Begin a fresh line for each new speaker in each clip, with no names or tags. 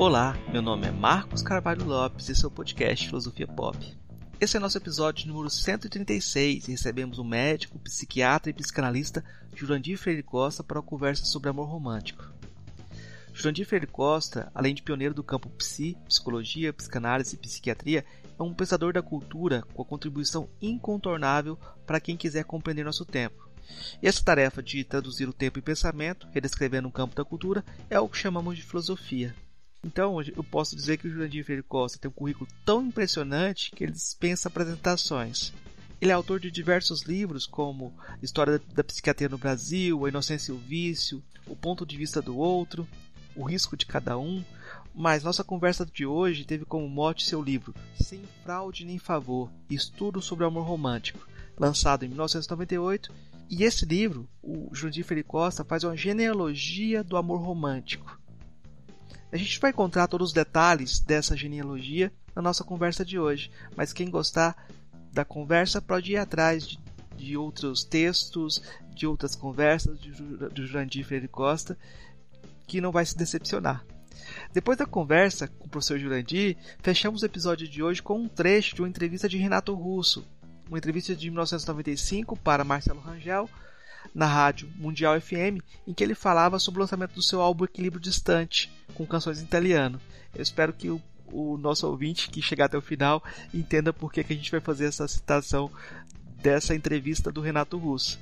Olá, meu nome é Marcos Carvalho Lopes e esse é o podcast Filosofia Pop. Esse é nosso episódio número 136 e recebemos o médico, psiquiatra e psicanalista Jurandir Freire Costa para uma conversa sobre amor romântico. Jurandir Freire Costa, além de pioneiro do campo psi, psicologia, psicanálise e psiquiatria, é um pensador da cultura com a contribuição incontornável para quem quiser compreender nosso tempo. E essa tarefa de traduzir o tempo em pensamento, redescrevendo o campo da cultura, é o que chamamos de filosofia. Então, eu posso dizer que o Jurandir Freire Costa tem um currículo tão impressionante que ele dispensa apresentações. Ele é autor de diversos livros, como História da Psiquiatria no Brasil, A Inocência e o Vício, O Ponto de Vista do Outro, O Risco de Cada Um, mas nossa conversa de hoje teve como mote seu livro Sem Fraude nem Favor Estudo sobre o Amor Romântico, lançado em 1998. E esse livro, o Jurandir Freire Costa faz uma genealogia do amor romântico a gente vai encontrar todos os detalhes dessa genealogia na nossa conversa de hoje, mas quem gostar da conversa pode ir atrás de, de outros textos, de outras conversas de Jurandir Freire Costa, que não vai se decepcionar. Depois da conversa com o professor Jurandir, fechamos o episódio de hoje com um trecho de uma entrevista de Renato Russo, uma entrevista de 1995 para Marcelo Rangel, na rádio Mundial FM, em que ele falava sobre o lançamento do seu álbum Equilíbrio Distante, com canções em italiano. Eu espero que o, o nosso ouvinte que chegar até o final entenda por que, que a gente vai fazer essa citação dessa entrevista do Renato Russo.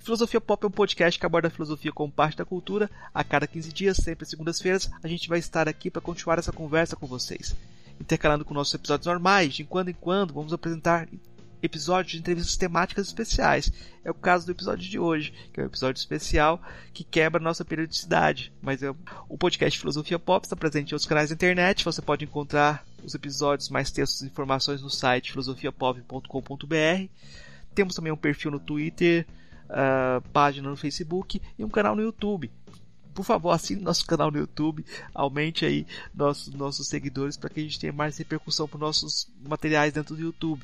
Filosofia Pop é um podcast que aborda a filosofia como parte da cultura. A cada 15 dias, sempre às segundas-feiras, a gente vai estar aqui para continuar essa conversa com vocês. Intercalando com nossos episódios normais, de quando em quando vamos apresentar episódios de entrevistas temáticas especiais. É o caso do episódio de hoje, que é um episódio especial que quebra nossa periodicidade. Mas é, o podcast Filosofia Pop está presente em outros canais da internet. Você pode encontrar os episódios, mais textos e informações no site filosofiapop.com.br. Temos também um perfil no Twitter, uh, página no Facebook e um canal no YouTube por favor, assine nosso canal no YouTube, aumente aí nossos, nossos seguidores para que a gente tenha mais repercussão para nossos materiais dentro do YouTube.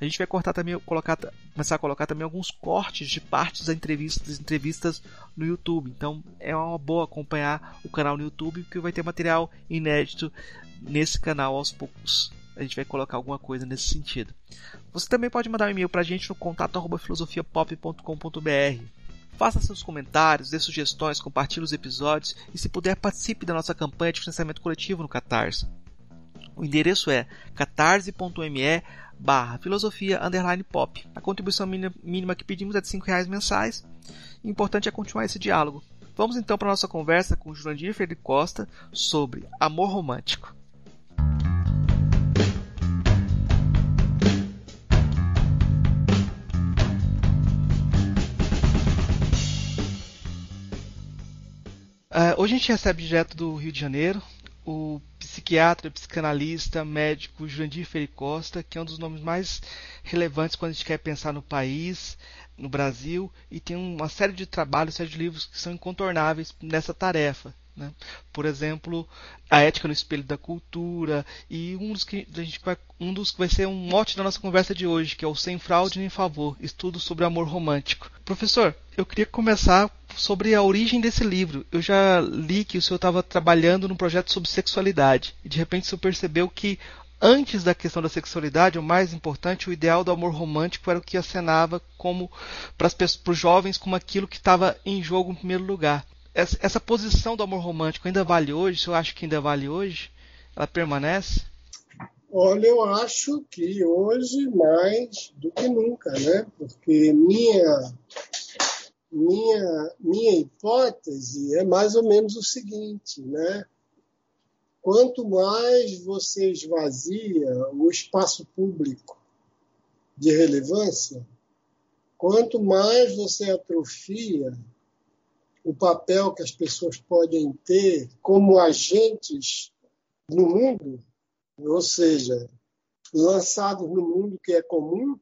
A gente vai cortar também, colocar, começar a colocar também alguns cortes de partes das entrevistas, das entrevistas no YouTube. Então é uma boa acompanhar o canal no YouTube, porque vai ter material inédito nesse canal aos poucos. A gente vai colocar alguma coisa nesse sentido. Você também pode mandar um e-mail para a gente no contato filosofiapop.com.br. Faça seus comentários, dê sugestões, compartilhe os episódios e, se puder, participe da nossa campanha de financiamento coletivo no Catarse. O endereço é catarse.me barra filosofia pop. A contribuição mínima que pedimos é de R$ reais mensais. O importante é continuar esse diálogo. Vamos então para a nossa conversa com Jurandir Freire Costa sobre amor romântico. Uh, hoje a gente recebe direto do Rio de Janeiro o psiquiatra, psicanalista, médico Jurandir Ferri Costa, que é um dos nomes mais relevantes quando a gente quer pensar no país, no Brasil, e tem uma série de trabalhos, série de livros que são incontornáveis nessa tarefa. Né? Por exemplo, a ética no espelho da cultura e um dos que a gente vai, um dos que vai ser um mote da nossa conversa de hoje, que é o sem fraude nem favor, estudo sobre amor romântico. Professor, eu queria começar sobre a origem desse livro. Eu já li que o senhor estava trabalhando num projeto sobre sexualidade e de repente o senhor percebeu que antes da questão da sexualidade, o mais importante, o ideal do amor romântico era o que acenava como para os jovens como aquilo que estava em jogo em primeiro lugar essa, essa posição do amor romântico ainda vale hoje? O senhor acha que ainda vale hoje? Ela permanece?
Olha, eu acho que hoje mais do que nunca, né? Porque minha, minha, minha hipótese é mais ou menos o seguinte, né? Quanto mais você esvazia o espaço público de relevância, quanto mais você atrofia o papel que as pessoas podem ter como agentes no mundo, ou seja, lançados no mundo que é comum,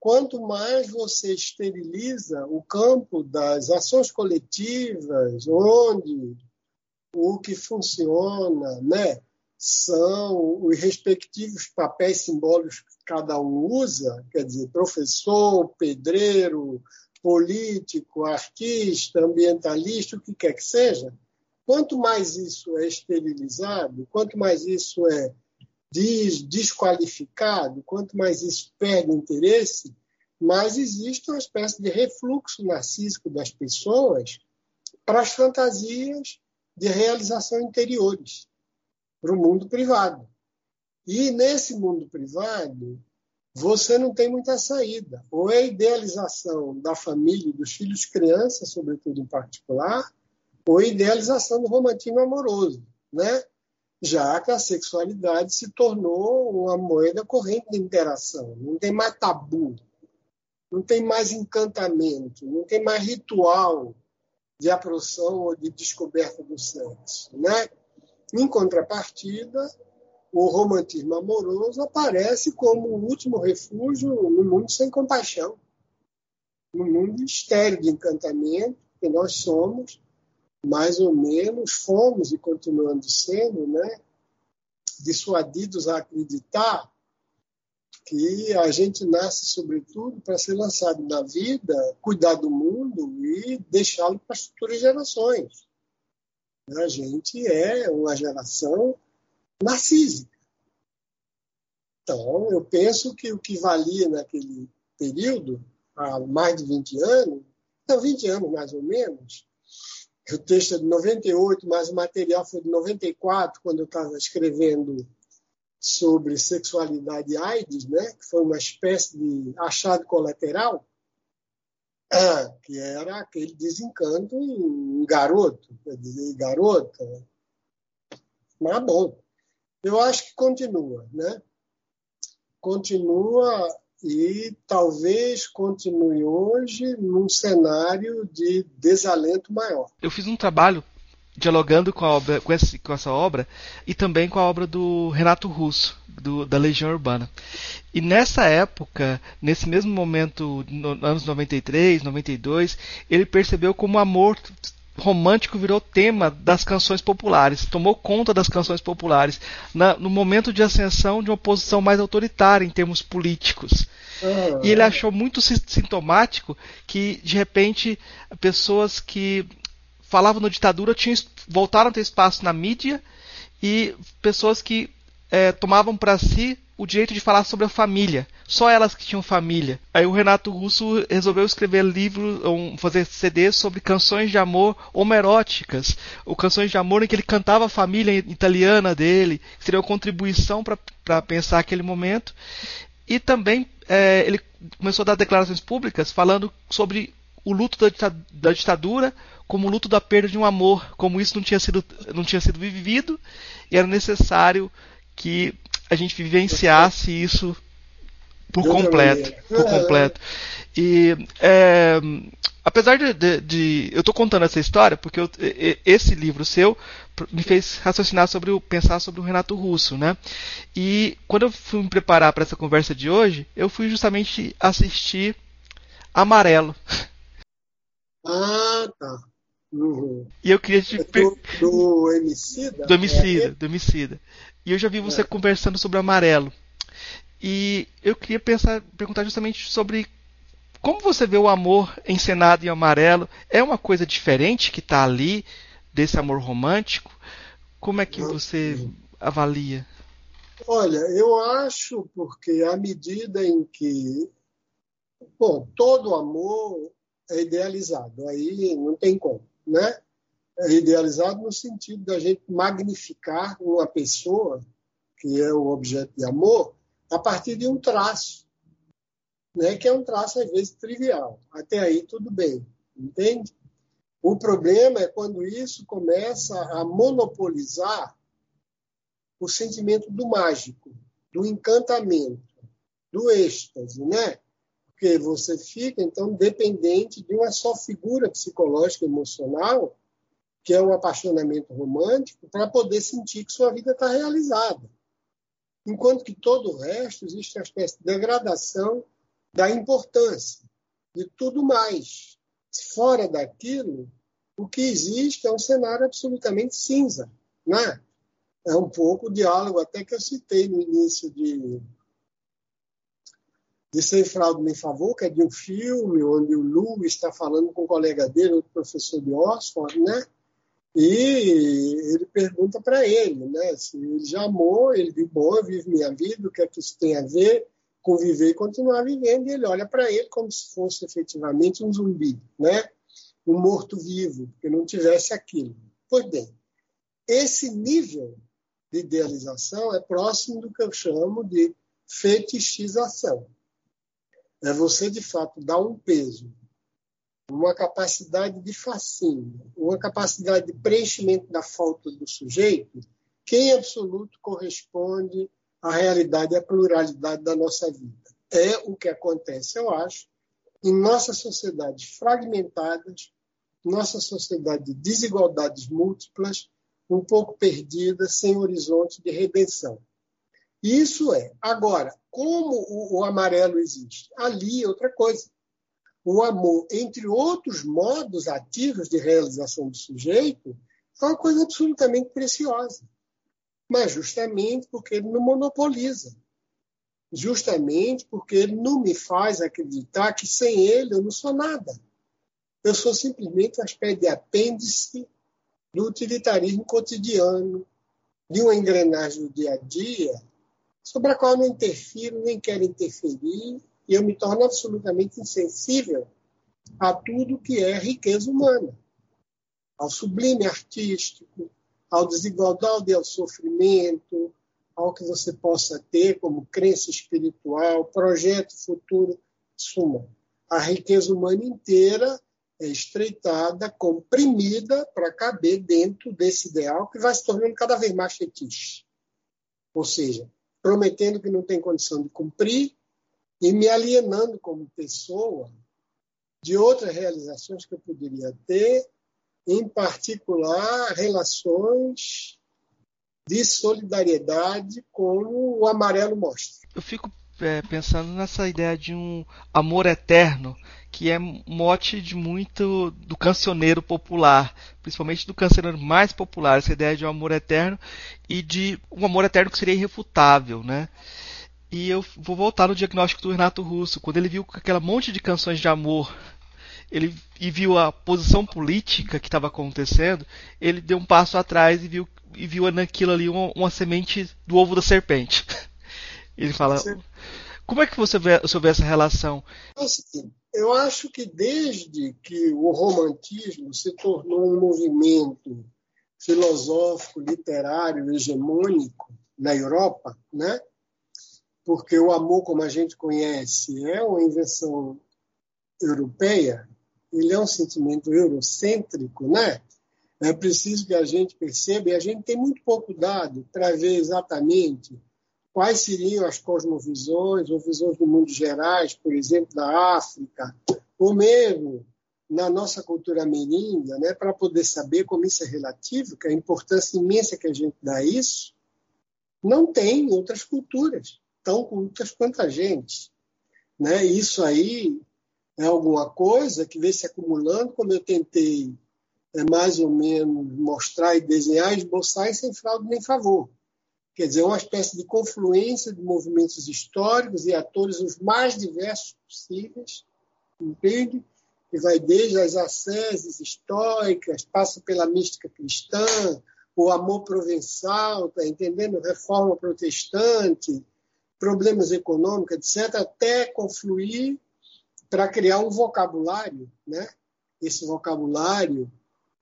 quanto mais você esteriliza o campo das ações coletivas, onde o que funciona né, são os respectivos papéis simbólicos que cada um usa, quer dizer, professor, pedreiro, político, artista, ambientalista, o que quer que seja, Quanto mais isso é esterilizado, quanto mais isso é des desqualificado, quanto mais isso perde interesse, mais existe uma espécie de refluxo narcísico das pessoas para as fantasias de realização interiores, para o mundo privado. E nesse mundo privado, você não tem muita saída. Ou é a idealização da família dos filhos crianças, sobretudo em particular, ou a idealização do romantismo amoroso, né? já que a sexualidade se tornou uma moeda corrente de interação. Não tem mais tabu, não tem mais encantamento, não tem mais ritual de aproximação ou de descoberta do sexo. Né? Em contrapartida, o romantismo amoroso aparece como o último refúgio no mundo sem compaixão, no mundo estéreo de encantamento que nós somos, mais ou menos fomos e continuando sendo, né, dissuadidos a acreditar que a gente nasce, sobretudo, para ser lançado na vida, cuidar do mundo e deixá-lo para as futuras gerações. A gente é uma geração narcísica. Então, eu penso que o que valia naquele período, há mais de 20 anos, não, 20 anos mais ou menos, o texto é de 98, mas o material foi de 94, quando eu estava escrevendo sobre sexualidade e AIDS, né, que foi uma espécie de achado colateral, ah, que era aquele desencanto em garoto, quer dizer, garota. Mas bom, eu acho que continua, né? Continua e talvez continue hoje num cenário de desalento maior.
Eu fiz um trabalho dialogando com, obra, com, com, essa obra e também com a obra do Renato Russo, do, da Legião Urbana. E nessa época, nesse mesmo momento, no, anos 93, 92, ele percebeu como o amor romântico virou tema das canções populares, tomou conta das canções populares, na, no momento de ascensão de uma posição mais autoritária em termos políticos. Uhum. E ele achou muito sintomático que, de repente, pessoas que falavam na ditadura tinham, voltaram a ter espaço na mídia e pessoas que é, tomavam para si o direito de falar sobre a família. Só elas que tinham família. Aí o Renato Russo resolveu escrever livros, fazer CDs sobre canções de amor homeróticas, ou canções de amor em que ele cantava a família italiana dele, que seria uma contribuição para pensar aquele momento. E também é, ele começou a dar declarações públicas falando sobre o luto da ditadura, como o luto da perda de um amor, como isso não tinha sido, não tinha sido vivido e era necessário que a gente vivenciasse isso por completo, por completo. E é, apesar de, de, de eu estou contando essa história porque eu, esse livro seu me fez raciocinar sobre o pensar sobre o Renato Russo, né? E quando eu fui me preparar para essa conversa de hoje, eu fui justamente assistir Amarelo.
Ah, tá.
Uhum. E eu queria te
é do, do Emicida?
Do Emicida, é do Emicida. E eu já vi você é. conversando sobre Amarelo. E eu queria pensar, perguntar justamente sobre como você vê o amor encenado em amarelo. É uma coisa diferente que está ali desse amor romântico? Como é que você avalia?
Olha, eu acho porque à medida em que bom, todo amor é idealizado, aí não tem como né? É idealizado no sentido da gente magnificar uma pessoa, que é o objeto de amor, a partir de um traço, né? que é um traço, às vezes, trivial. Até aí, tudo bem, entende? O problema é quando isso começa a monopolizar o sentimento do mágico, do encantamento, do êxtase, né? porque você fica, então, dependente de uma só figura psicológica emocional, que é o apaixonamento romântico, para poder sentir que sua vida está realizada. Enquanto que todo o resto existe uma espécie de degradação da importância de tudo mais. Fora daquilo, o que existe é um cenário absolutamente cinza. Né? É um pouco o diálogo até que eu citei no início de, de Sem Fraude Nem Favor, que é de um filme onde o Lu está falando com um colega dele, outro professor de Oxford, né? E ele pergunta para ele, né? Se ele já amou, ele diz, bom, eu vivo minha vida, o que é que isso tem a ver com viver e continuar vivendo? E ele olha para ele como se fosse efetivamente um zumbi, né? Um morto-vivo, que não tivesse aquilo. Pois bem, esse nível de idealização é próximo do que eu chamo de fetichização. É você, de fato, dar um peso uma capacidade de fascínio, uma capacidade de preenchimento da falta do sujeito, que em absoluto corresponde à realidade e à pluralidade da nossa vida. É o que acontece, eu acho, em nossas sociedades fragmentadas, nossa sociedade de desigualdades múltiplas, um pouco perdida, sem horizonte de redenção. Isso é. Agora, como o, o amarelo existe? Ali é outra coisa o amor, entre outros modos ativos de realização do sujeito, é uma coisa absolutamente preciosa. Mas justamente porque ele não monopoliza. Justamente porque ele não me faz acreditar que sem ele eu não sou nada. Eu sou simplesmente uma espécie de apêndice do utilitarismo cotidiano, de uma engrenagem do dia a dia, sobre a qual eu não interfiro, nem quero interferir, e eu me torno absolutamente insensível a tudo que é riqueza humana, ao sublime artístico, ao desigualdade ao sofrimento, ao que você possa ter como crença espiritual, projeto futuro, suma. A riqueza humana inteira é estreitada, comprimida para caber dentro desse ideal que vai se tornando cada vez mais fetiche. Ou seja, prometendo que não tem condição de cumprir, e me alienando como pessoa de outras realizações que eu poderia ter, em particular relações de solidariedade, como o amarelo mostra.
Eu fico é, pensando nessa ideia de um amor eterno, que é mote de muito do cancioneiro popular, principalmente do cancioneiro mais popular, essa ideia de um amor eterno e de um amor eterno que seria irrefutável, né? E eu vou voltar no diagnóstico do Renato Russo, quando ele viu aquela monte de canções de amor, ele e viu a posição política que estava acontecendo, ele deu um passo atrás e viu e viu naquilo ali uma, uma semente do ovo da serpente. Ele fala, Sim. como é que você vê, você vê essa relação?
Assim, eu acho que desde que o romantismo se tornou um movimento filosófico, literário, hegemônico na Europa, né? Porque o amor, como a gente conhece, é uma invenção europeia, ele é um sentimento eurocêntrico, né? É preciso que a gente perceba, e a gente tem muito pouco dado para ver exatamente quais seriam as cosmovisões ou visões do mundo gerais, por exemplo, da África, ou mesmo na nossa cultura ameríndia, né, para poder saber como isso é relativo, que a importância imensa que a gente dá a isso, não tem em outras culturas tão cultas quanto a gente. Né? Isso aí é alguma coisa que vem se acumulando, como eu tentei é, mais ou menos mostrar e desenhar, esboçar e sem fraude nem favor. Quer dizer, é uma espécie de confluência de movimentos históricos e atores os mais diversos possíveis, entende? Que vai desde as asceses históricas, passa pela mística cristã, o amor provençal, tá entendendo? Reforma protestante, problemas econômicos, etc., até confluir para criar um vocabulário, né? Esse vocabulário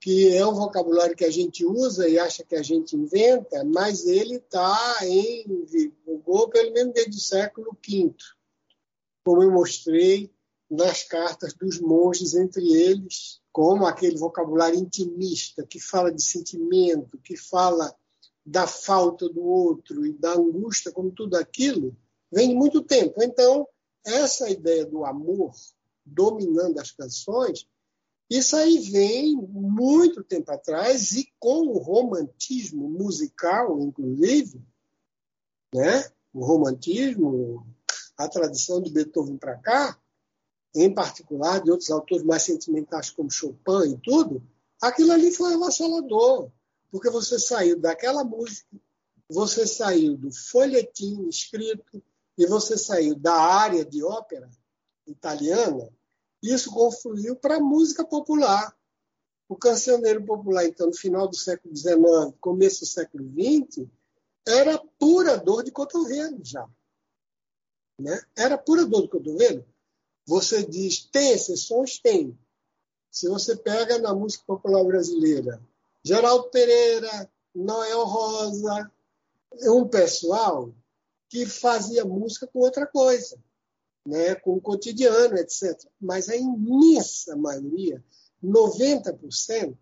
que é um vocabulário que a gente usa e acha que a gente inventa, mas ele está em vigor pelo menos desde o século V, como eu mostrei nas cartas dos monges entre eles, como aquele vocabulário intimista que fala de sentimento, que fala da falta do outro e da angústia, como tudo aquilo, vem de muito tempo. Então, essa ideia do amor dominando as canções, isso aí vem muito tempo atrás e com o romantismo musical, inclusive, né? o romantismo, a tradição de Beethoven para cá, em particular de outros autores mais sentimentais como Chopin e tudo, aquilo ali foi avassalador porque você saiu daquela música, você saiu do folhetim escrito e você saiu da área de ópera italiana. Isso confluiu para a música popular. O cancioneiro popular, então, no final do século XIX, começo do século XX, era pura dor de cotovelo já. Né? Era pura dor de cotovelo. Você diz, tem exceções? Tem. Se você pega na música popular brasileira, Geraldo Pereira, Noel Rosa, é um pessoal que fazia música com outra coisa, né? com o cotidiano, etc. Mas a imensa maioria, 90%,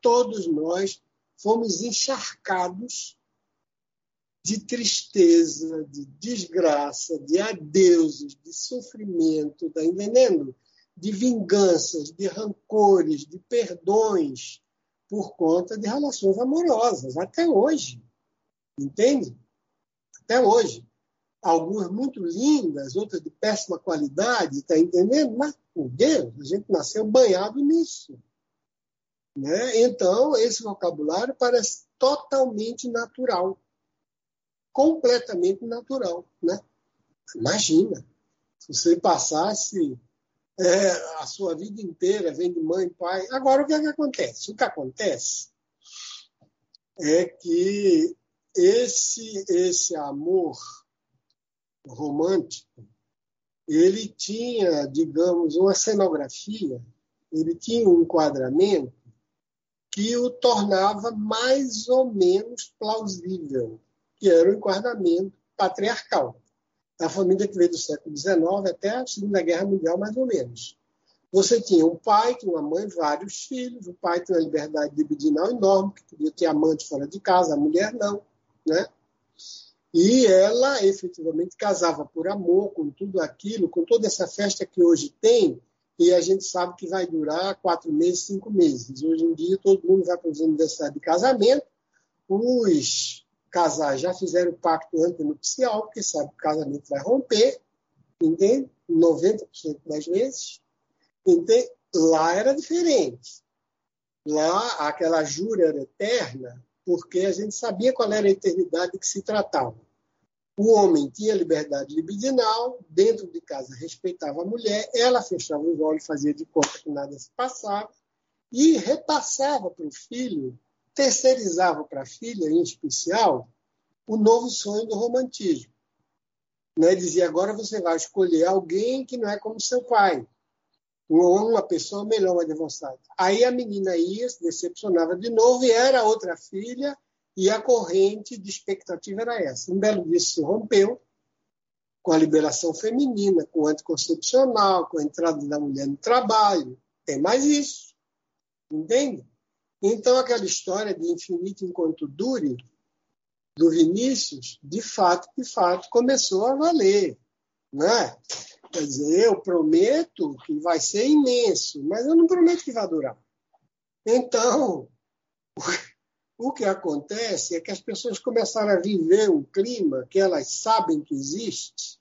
todos nós fomos encharcados de tristeza, de desgraça, de adeuses, de sofrimento, tá entendendo? De vinganças, de rancores, de perdões por conta de relações amorosas, até hoje. Entende? Até hoje. Algumas muito lindas, outras de péssima qualidade, tá entendendo? Mas, por Deus, a gente nasceu banhado nisso. Né? Então, esse vocabulário parece totalmente natural completamente natural. Né? Imagina, se você passasse é, a sua vida inteira vendo mãe, pai. Agora, o que, é que acontece? O que acontece é que esse, esse amor romântico, ele tinha, digamos, uma cenografia, ele tinha um enquadramento que o tornava mais ou menos plausível que era o enquadramento patriarcal, da família que veio do século XIX até a Segunda Guerra Mundial, mais ou menos. Você tinha um pai, tinha uma mãe, vários filhos. O pai tinha uma liberdade libidinal enorme, que podia ter amante fora de casa, a mulher não. Né? E ela efetivamente casava por amor, com tudo aquilo, com toda essa festa que hoje tem, e a gente sabe que vai durar quatro meses, cinco meses. Hoje em dia, todo mundo vai para os universidades de casamento, os casais já fizeram pacto antenupcial, porque sabe que o casamento vai romper, entende? 90% das vezes. Entende? Lá era diferente. Lá aquela jura era eterna, porque a gente sabia qual era a eternidade que se tratava. O homem tinha liberdade libidinal, dentro de casa respeitava a mulher, ela fechava os olhos, fazia de conta que nada se passava, e repassava para o filho terceirizava para a filha, em especial, o novo sonho do romantismo. Né? Dizia, agora você vai escolher alguém que não é como seu pai, ou uma pessoa melhor, uma divorciada. Aí a menina ia, se decepcionava de novo, e era outra filha, e a corrente de expectativa era essa. Um belo dia se rompeu, com a liberação feminina, com o anticoncepcional, com a entrada da mulher no trabalho. Tem mais isso. Entende? Então, aquela história de infinito enquanto dure, do Vinícius, de fato, de fato, começou a valer. Né? Quer dizer, eu prometo que vai ser imenso, mas eu não prometo que vai durar. Então, o que acontece é que as pessoas começaram a viver um clima que elas sabem que existe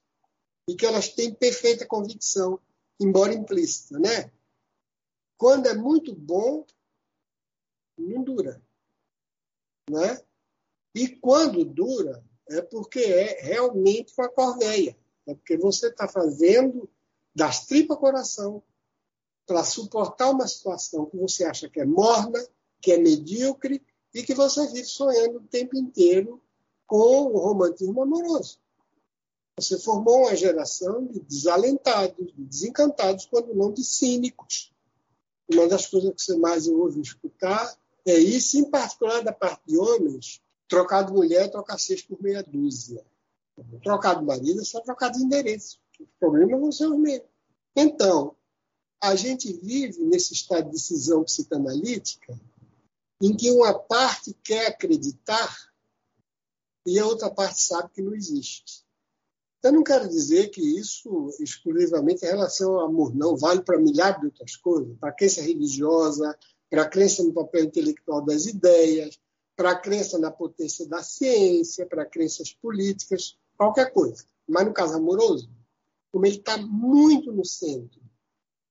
e que elas têm perfeita convicção, embora implícita, né? Quando é muito bom, não dura. Né? E quando dura, é porque é realmente uma corveia. É porque você está fazendo das tripas coração para suportar uma situação que você acha que é morna, que é medíocre e que você vive sonhando o tempo inteiro com o romantismo amoroso. Você formou uma geração de desalentados, de desencantados, quando não de cínicos. Uma das coisas que você mais ouve escutar é isso, em particular da parte de homens, trocar de mulher, trocar seis por meia dúzia. Trocar de marido é só trocar de endereço. Os problemas vão ser os mesmos. Então, a gente vive nesse estado de decisão psicanalítica em que uma parte quer acreditar e a outra parte sabe que não existe. Eu não quero dizer que isso exclusivamente em relação ao amor, não. Vale para milhares de outras coisas, para crença religiosa, para a crença no papel intelectual das ideias, para a crença na potência da ciência, para crenças políticas, qualquer coisa. Mas no caso amoroso, como ele está muito no centro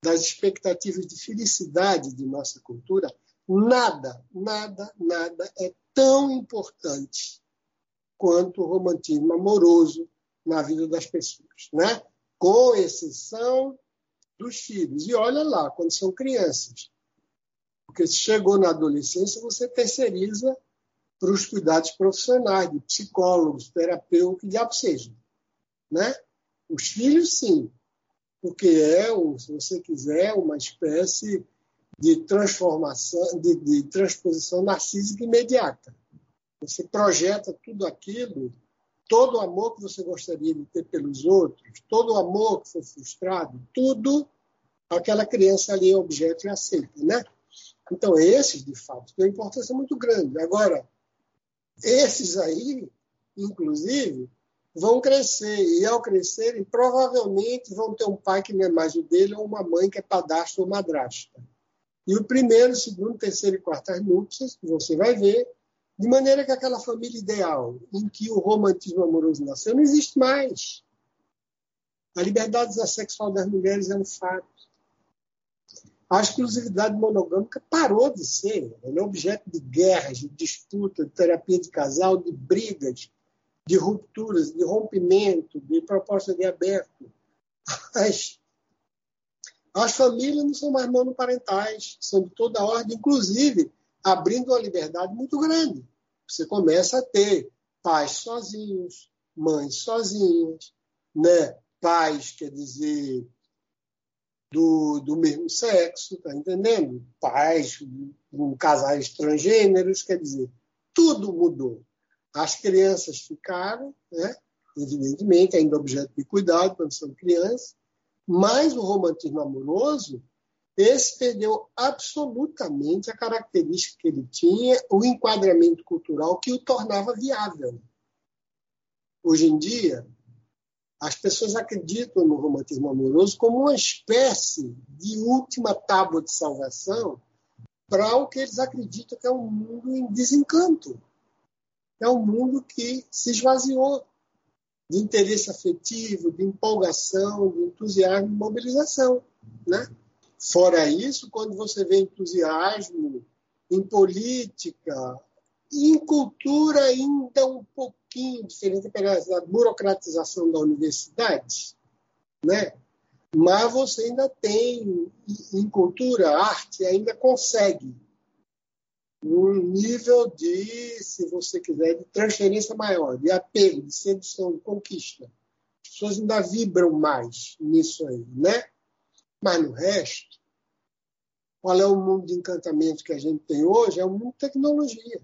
das expectativas de felicidade de nossa cultura, nada, nada, nada é tão importante quanto o romantismo amoroso na vida das pessoas, né? com exceção dos filhos. E olha lá, quando são crianças, Porque se chegou na adolescência, você terceiriza para os cuidados profissionais, de psicólogos, terapeutas, que diabo seja. Né? Os filhos, sim, porque é, se você quiser, uma espécie de transformação, de, de transposição narcísica imediata. Você projeta tudo aquilo, todo o amor que você gostaria de ter pelos outros, todo o amor que foi frustrado, tudo aquela criança ali é objeto e aceita, né? Então, esses, de fato, têm uma importância muito grande. Agora, esses aí, inclusive, vão crescer, e ao crescerem, provavelmente vão ter um pai que não é mais o dele, ou uma mãe que é padastro ou madrasta. E o primeiro, segundo, terceiro e quartas núpcias, você vai ver, de maneira que aquela família ideal, em que o romantismo amoroso nasceu, não existe mais. A liberdade sexual das mulheres é um fato. A exclusividade monogâmica parou de ser. É objeto de guerras, de disputa, de terapia de casal, de brigas, de rupturas, de rompimento, de proposta de aberto. As, as famílias não são mais monoparentais, são de toda ordem, inclusive abrindo uma liberdade muito grande. Você começa a ter pais sozinhos, mães sozinhas, né? pais, quer dizer, do, do mesmo sexo, tá entendendo? Pais, casais transgêneros, quer dizer, tudo mudou. As crianças ficaram, né? evidentemente, ainda objeto de cuidado quando são crianças, mas o romantismo amoroso esse perdeu absolutamente a característica que ele tinha, o enquadramento cultural que o tornava viável. Hoje em dia, as pessoas acreditam no romantismo amoroso como uma espécie de última tábua de salvação para o que eles acreditam que é um mundo em desencanto. É um mundo que se esvaziou de interesse afetivo, de empolgação, de entusiasmo e mobilização. Né? Fora isso, quando você vê entusiasmo em política em cultura ainda um pouquinho diferente pela burocratização da universidade, né? mas você ainda tem, em cultura, arte, ainda consegue um nível de, se você quiser, de transferência maior, de apego, de sedução, de conquista. As pessoas ainda vibram mais nisso aí, né? Mas no resto, qual é o mundo de encantamento que a gente tem hoje? É um mundo de tecnologia.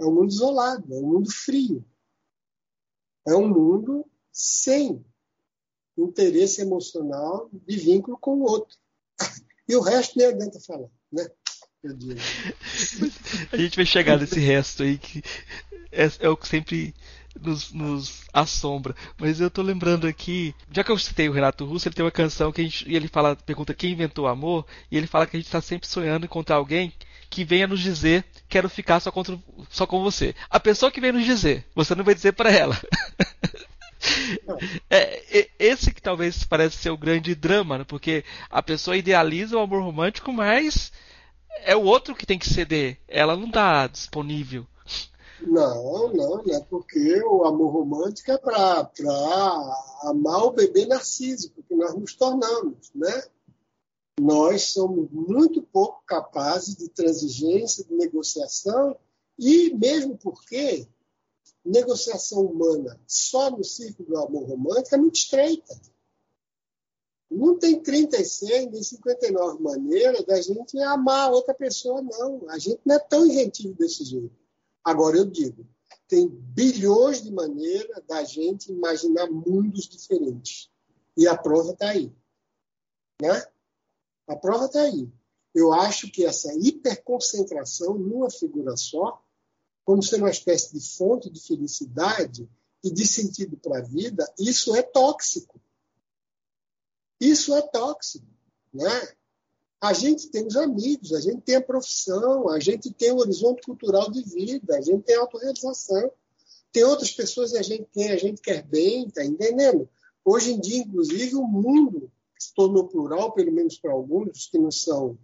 É um mundo isolado, é um mundo frio. É um mundo sem interesse emocional de vínculo com o outro. E o resto nem adianta falar, né?
A gente vai chegar nesse resto aí que é, é o que sempre nos, nos, assombra. Mas eu tô lembrando aqui, já que eu citei o Renato Russo, ele tem uma canção que a gente, ele fala, pergunta quem inventou o amor, e ele fala que a gente está sempre sonhando encontrar alguém que venha nos dizer quero ficar só, contra, só com você. A pessoa que vem nos dizer, você não vai dizer para ela. É, esse que talvez parece ser o grande drama, né? porque a pessoa idealiza o amor romântico, mas é o outro que tem que ceder. Ela não está disponível.
Não, não, não é porque o amor romântico é para amar o bebê narcísico que nós nos tornamos, né? Nós somos muito pouco capazes de transigência, de negociação, e mesmo porque negociação humana só no círculo do amor romântico é muito estreita. Não tem 36 nem 59 maneiras da gente amar outra pessoa, não. A gente não é tão inventivo desse jeito. Agora, eu digo, tem bilhões de maneiras da gente imaginar mundos diferentes. E a prova está aí. Né? A prova está aí. Eu acho que essa hiperconcentração numa figura só, como sendo uma espécie de fonte de felicidade e de sentido para a vida, isso é tóxico. Isso é tóxico. Né? A gente tem os amigos, a gente tem a profissão, a gente tem o horizonte cultural de vida, a gente tem a autorrealização. Tem outras pessoas que a gente quem a gente quer bem, tá entendendo? Hoje em dia, inclusive, o mundo se tornou plural, pelo menos para alguns que não são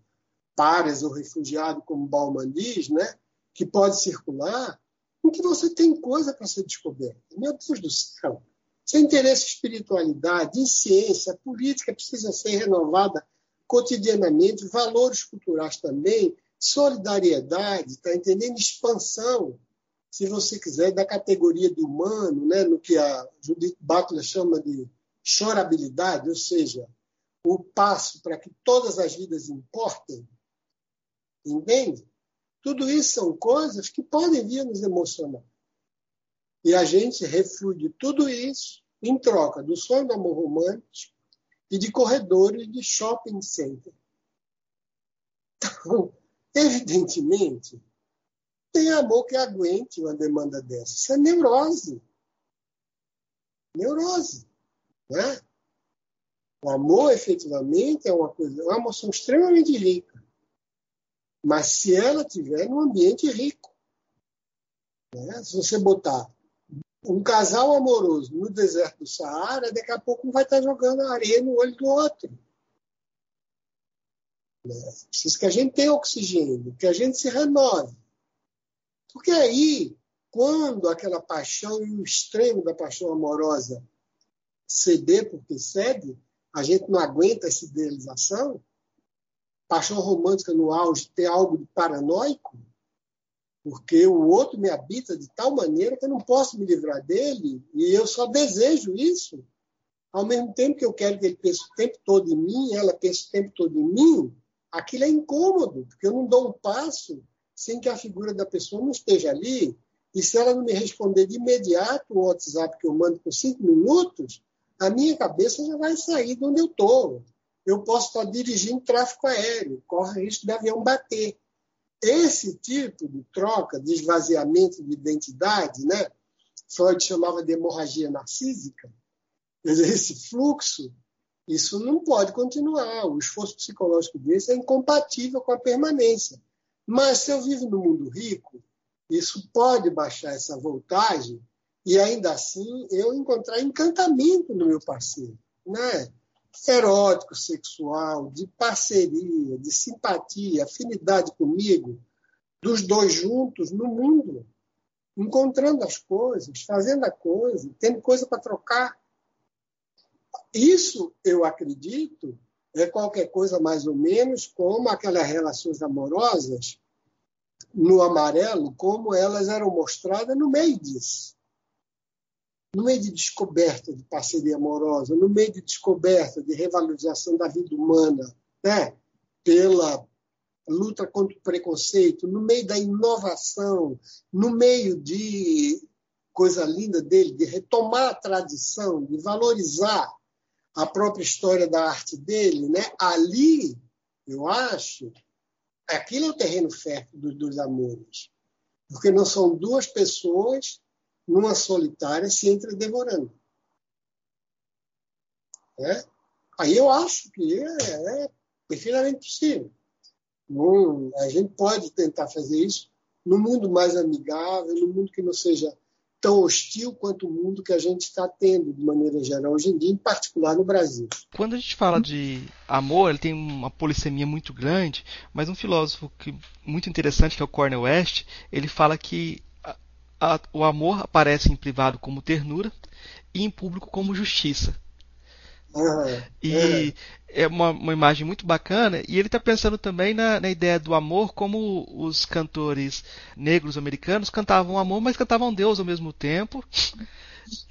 pares ou refugiados, como Bauman diz, né? que pode circular, em que você tem coisa para ser descoberta. Meu Deus do céu! Sem interesse em espiritualidade, em ciência, a política precisa ser renovada cotidianamente, valores culturais também, solidariedade, está entendendo? Expansão, se você quiser, da categoria do humano, né? no que a Judith Butler chama de chorabilidade, ou seja, o passo para que todas as vidas importem. Entende? Tudo isso são coisas que podem vir nos emocionar. E a gente reflui tudo isso em troca do sonho do amor romântico e de corredores de shopping center. Então, evidentemente, tem amor que aguente uma demanda dessa. Isso é neurose. Neurose. Né? O amor, efetivamente, é uma coisa, é uma emoção extremamente rica. Mas se ela tiver num ambiente rico. Né? Se você botar um casal amoroso no deserto do Saara, daqui a pouco vai estar jogando areia no olho do outro. Né? Precisa que a gente tenha oxigênio, que a gente se renove. Porque aí, quando aquela paixão e o extremo da paixão amorosa ceder porque cede, a gente não aguenta essa idealização. Paixão romântica no auge ter algo de paranoico, porque o outro me habita de tal maneira que eu não posso me livrar dele e eu só desejo isso. Ao mesmo tempo que eu quero que ele pense o tempo todo em mim, ela pense o tempo todo em mim, aquilo é incômodo, porque eu não dou um passo sem que a figura da pessoa não esteja ali. E se ela não me responder de imediato o WhatsApp que eu mando por cinco minutos, a minha cabeça já vai sair de onde eu estou. Eu posso estar dirigindo tráfego aéreo, corre risco de avião bater. Esse tipo de troca, de esvaziamento de identidade, né? Freud chamava de hemorragia narcísica, esse fluxo, isso não pode continuar. O esforço psicológico desse é incompatível com a permanência. Mas se eu vivo no mundo rico, isso pode baixar essa voltagem e ainda assim eu encontrar encantamento no meu parceiro, né? erótico, sexual, de parceria, de simpatia, afinidade comigo, dos dois juntos no mundo, encontrando as coisas, fazendo a coisa, tendo coisa para trocar. Isso, eu acredito, é qualquer coisa mais ou menos como aquelas relações amorosas no amarelo, como elas eram mostradas no meio disso no meio de descoberta de parceria amorosa, no meio de descoberta de revalorização da vida humana, né? pela luta contra o preconceito, no meio da inovação, no meio de coisa linda dele, de retomar a tradição, de valorizar a própria história da arte dele, né? ali, eu acho, aquilo é o terreno fértil dos, dos amores. Porque não são duas pessoas numa solitária se entra devorando. É? Aí eu acho que é, é perfeitamente possível. a gente pode tentar fazer isso no mundo mais amigável, no mundo que não seja tão hostil quanto o mundo que a gente está tendo de maneira geral hoje em dia, em particular no Brasil.
Quando a gente fala de amor, ele tem uma polissemia muito grande, mas um filósofo que, muito interessante, que é o Cornel West, ele fala que a, o amor aparece em privado como ternura e em público como justiça.
Uhum,
e é, uma, uma, imagem muito bacana. E ele está pensando também na, na, ideia do amor, como os cantores negros americanos cantavam amor, mas cantavam Deus ao mesmo tempo.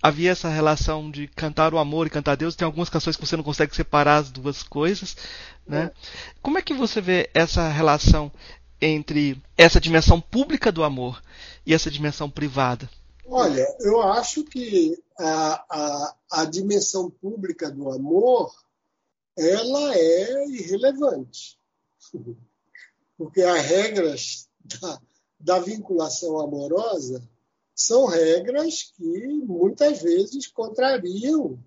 Havia essa relação de cantar o amor e cantar Deus. Tem algumas canções que você não consegue separar as duas coisas. Né? Uhum. Como é que você vê essa relação entre essa dimensão pública do amor e essa dimensão privada?
Olha, eu acho que a, a, a dimensão pública do amor ela é irrelevante. Porque as regras da, da vinculação amorosa são regras que muitas vezes contrariam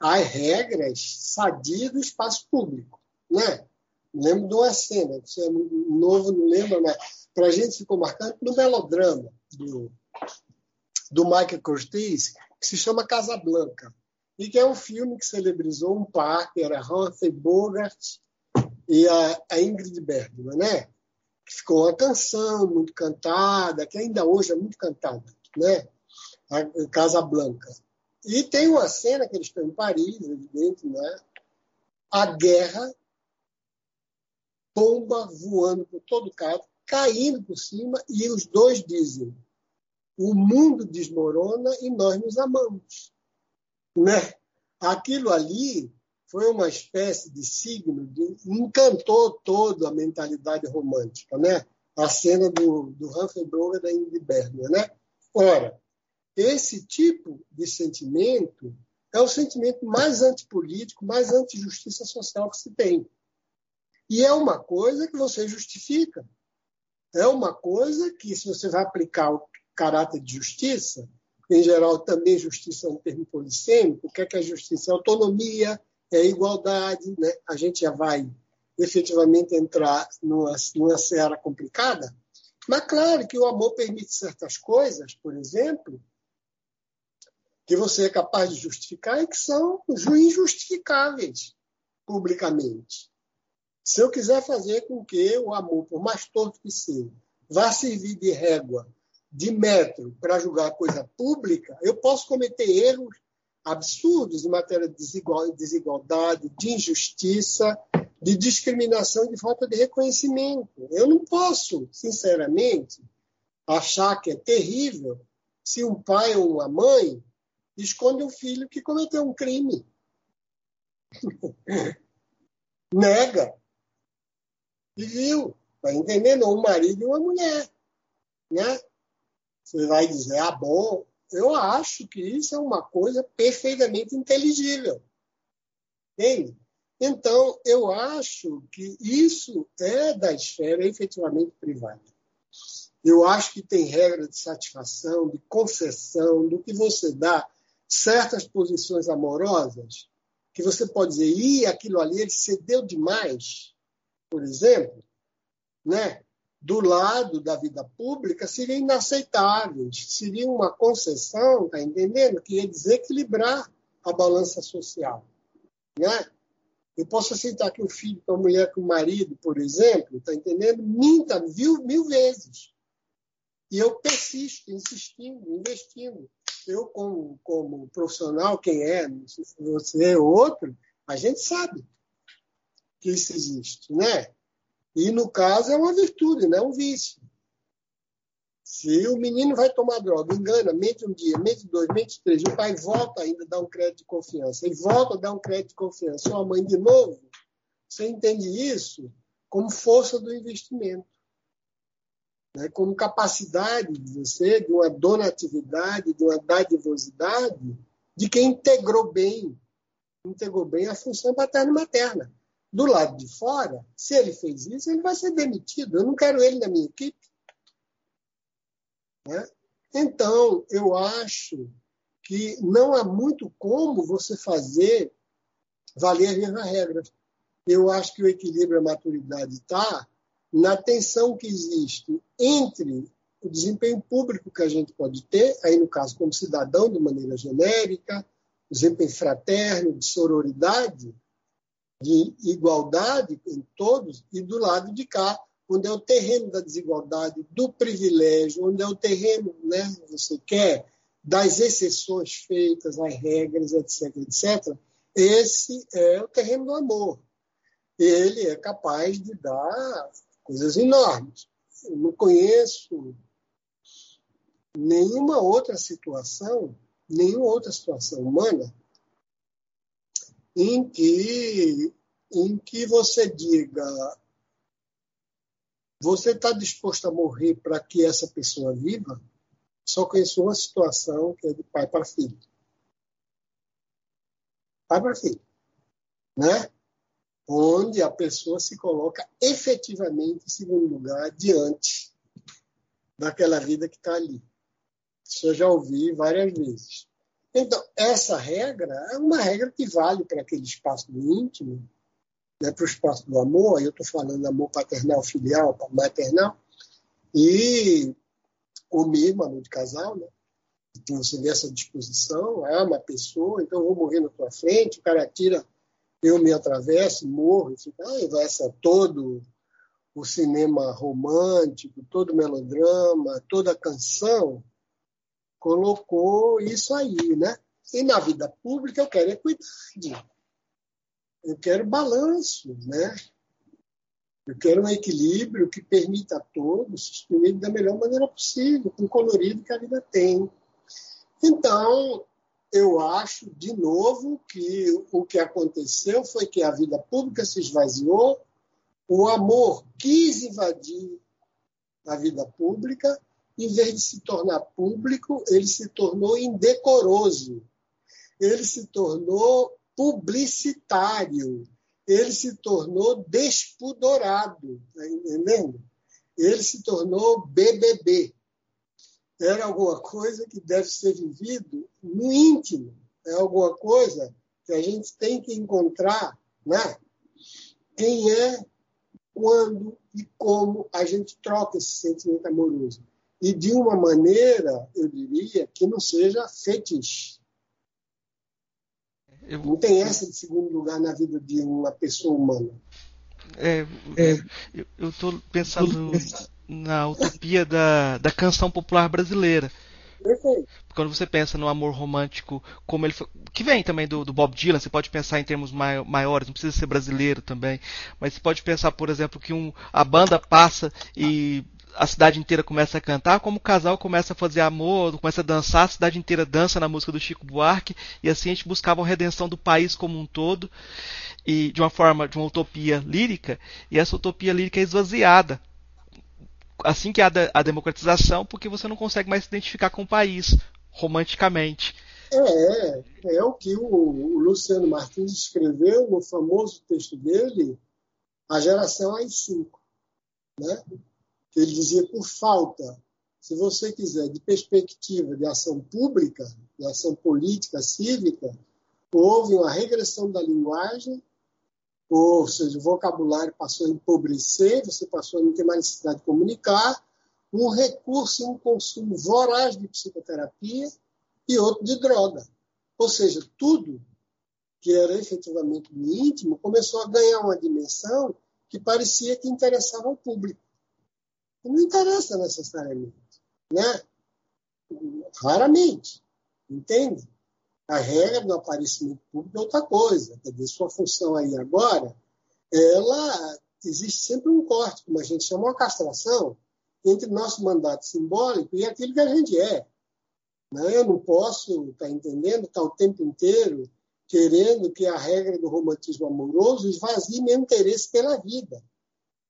as regras sadias do espaço público. Né? Lembro de uma cena, você é novo, não lembra, mas para a gente ficou marcante no melodrama do, do Michael Curtiz, que se chama Casablanca, e que é um filme que celebrizou um par, que era Humphrey Bogart e a, a Ingrid Bergman, né? Que ficou uma canção muito cantada, que ainda hoje é muito cantada, né? A Casablanca. E tem uma cena que eles estão em Paris, evidente, né? A guerra bomba voando por todo canto, caindo por cima, e os dois dizem: o mundo desmorona e nós nos amamos. Né? Aquilo ali foi uma espécie de signo, de, encantou toda a mentalidade romântica, né? A cena do, do Humphrey Bogart da Ingrid Bergman, né? Ora, esse tipo de sentimento é o sentimento mais antipolítico, mais antijustiça social que se tem. E é uma coisa que você justifica. É uma coisa que, se você vai aplicar o caráter de justiça, em geral também justiça é um termo polissêmico, o que é, que é justiça? É autonomia, é igualdade, né? a gente já vai efetivamente entrar numa, numa seara complicada, mas claro que o amor permite certas coisas, por exemplo, que você é capaz de justificar e que são injustificáveis publicamente. Se eu quiser fazer com que o amor, por mais torto que seja, vá servir de régua, de metro para julgar coisa pública, eu posso cometer erros absurdos em matéria de desigualdade, de injustiça, de discriminação, de falta de reconhecimento. Eu não posso, sinceramente, achar que é terrível se um pai ou uma mãe esconde um filho que cometeu um crime. Nega. Viu? Está entendendo? Um marido e uma mulher. Né? Você vai dizer, ah, bom, eu acho que isso é uma coisa perfeitamente inteligível. Entende? Então, eu acho que isso é da esfera efetivamente privada. Eu acho que tem regra de satisfação, de concessão, do que você dá certas posições amorosas, que você pode dizer, e aquilo ali ele cedeu demais, por exemplo, né? do lado da vida pública seria inaceitável, seria uma concessão, tá entendendo? Que ia desequilibrar a balança social, né? Eu posso aceitar que o filho com a mulher com o marido, por exemplo, tá entendendo? Minta mil, mil vezes. E eu persisto, insistindo, investindo. Eu, como, como profissional, quem é, você ou outro, a gente sabe que isso existe, né? E, no caso, é uma virtude, não é um vício. Se o menino vai tomar droga, engana, mente um dia, mente dois, mente três, o pai volta ainda a dar um crédito de confiança, e volta a dar um crédito de confiança, sua mãe de novo, você entende isso como força do investimento. Né? Como capacidade de você, de uma donatividade, de uma dadivosidade, de quem integrou bem, integrou bem a função paterna e materna do lado de fora, se ele fez isso, ele vai ser demitido. Eu não quero ele na minha equipe. Né? Então, eu acho que não há muito como você fazer valer as mesmas regras. Eu acho que o equilíbrio e a maturidade está na tensão que existe entre o desempenho público que a gente pode ter, aí no caso como cidadão de maneira genérica, desempenho fraterno, de sororidade, de igualdade em todos, e do lado de cá, onde é o terreno da desigualdade, do privilégio, onde é o terreno, né, você quer, das exceções feitas, as regras, etc., etc., esse é o terreno do amor. Ele é capaz de dar coisas enormes. Eu não conheço nenhuma outra situação, nenhuma outra situação humana em que, em que você diga você está disposto a morrer para que essa pessoa viva? Só conheço uma situação que é de pai para filho. Pai para filho. Né? Onde a pessoa se coloca efetivamente em segundo lugar diante daquela vida que está ali. Isso eu já ouvi várias vezes. Então, essa regra é uma regra que vale para aquele espaço do íntimo, né, para o espaço do amor, eu estou falando amor paternal, filial, maternal, e o mesmo amor de casal, né? Então, você vê essa disposição, é uma pessoa, então eu vou morrer na tua frente, o cara tira, eu me atravesso, morro, e fica, ah, vai ser todo o cinema romântico, todo o melodrama, toda a canção, colocou isso aí, né? E na vida pública eu quero equidade. Eu quero balanço, né? Eu quero um equilíbrio que permita a todos exprimir da melhor maneira possível, com o colorido que a vida tem. Então, eu acho, de novo, que o que aconteceu foi que a vida pública se esvaziou, o amor quis invadir a vida pública, em vez de se tornar público, ele se tornou indecoroso, ele se tornou publicitário, ele se tornou despudorado, tá entendendo? Ele se tornou BBB. Era alguma coisa que deve ser vivido no íntimo, é alguma coisa que a gente tem que encontrar, né? Quem é, quando e como a gente troca esse sentimento amoroso. E de uma maneira, eu diria, que não seja fetiche. Eu... Não tem essa de segundo lugar na vida de uma pessoa humana.
É, é, eu estou pensando na utopia da, da canção popular brasileira. Perfeito. Quando você pensa no amor romântico, como ele foi, que vem também do, do, Bob Dylan, você pode pensar em termos maiores, não precisa ser brasileiro também, mas você pode pensar, por exemplo, que um, a banda passa e a cidade inteira começa a cantar, como o casal começa a fazer amor, começa a dançar, a cidade inteira dança na música do Chico Buarque, e assim a gente buscava a redenção do país como um todo, e de uma forma, de uma utopia lírica, e essa utopia lírica é esvaziada. Assim que há a democratização, porque você não consegue mais se identificar com o país, romanticamente.
É, é o que o, o Luciano Martins escreveu no famoso texto dele, A Geração AI-5. Né? Ele dizia, por falta, se você quiser, de perspectiva de ação pública, de ação política, cívica, houve uma regressão da linguagem, ou seja, o vocabulário passou a empobrecer, você passou a não ter mais necessidade de comunicar, um recurso e um consumo voraz de psicoterapia e outro de droga. Ou seja, tudo que era efetivamente íntimo começou a ganhar uma dimensão que parecia que interessava ao público não interessa necessariamente, né? Raramente, entende? A regra do aparecimento público é outra coisa. Quer dizer, sua função aí agora, ela existe sempre um corte, como a gente chama uma castração, entre nosso mandato simbólico e aquilo que a gente é. Né? Eu não posso, tá entendendo, estar tá o tempo inteiro querendo que a regra do romantismo amoroso esvazie meu interesse pela vida.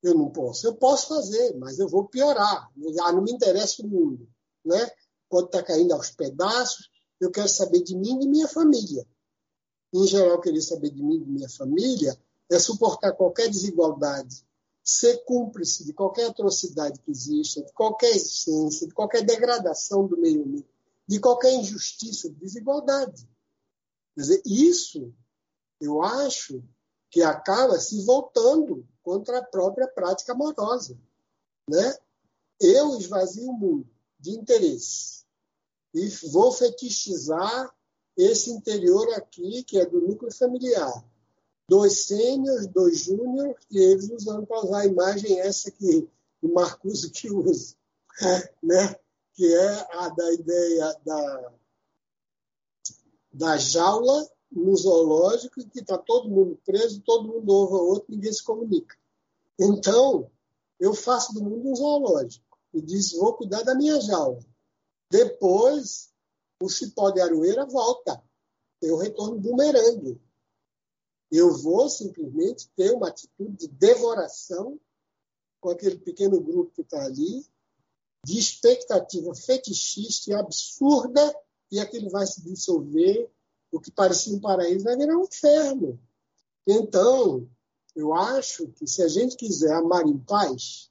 Eu não posso. Eu posso fazer, mas eu vou piorar. Ah, não me interessa o mundo. Né? Pode estar caindo aos pedaços. Eu quero saber de mim e de minha família. Em geral, querer saber de mim e de minha família é suportar qualquer desigualdade, ser cúmplice de qualquer atrocidade que exista, de qualquer existência, de qualquer degradação do meio ambiente, de qualquer injustiça, desigualdade. Quer dizer, isso eu acho que acaba se voltando contra a própria prática amorosa. Né? Eu esvazio o mundo de interesse e vou fetichizar esse interior aqui, que é do núcleo familiar. Dois sêniores, dois júnior, e eles usando para usar a imagem essa que o Marcuse que usa, né? que é a da ideia da, da jaula no zoológico em que está todo mundo preso, todo mundo ouve o outro, ninguém se comunica. Então, eu faço do mundo um zoológico e diz, vou cuidar da minha jaula. Depois, o cipó de aroeira volta. Eu retorno bumerangue. Eu vou simplesmente ter uma atitude de devoração com aquele pequeno grupo que está ali, de expectativa fetichista e absurda, e aquilo vai se dissolver o que parecia um paraíso vai virar um inferno. Então, eu acho que se a gente quiser amar em paz,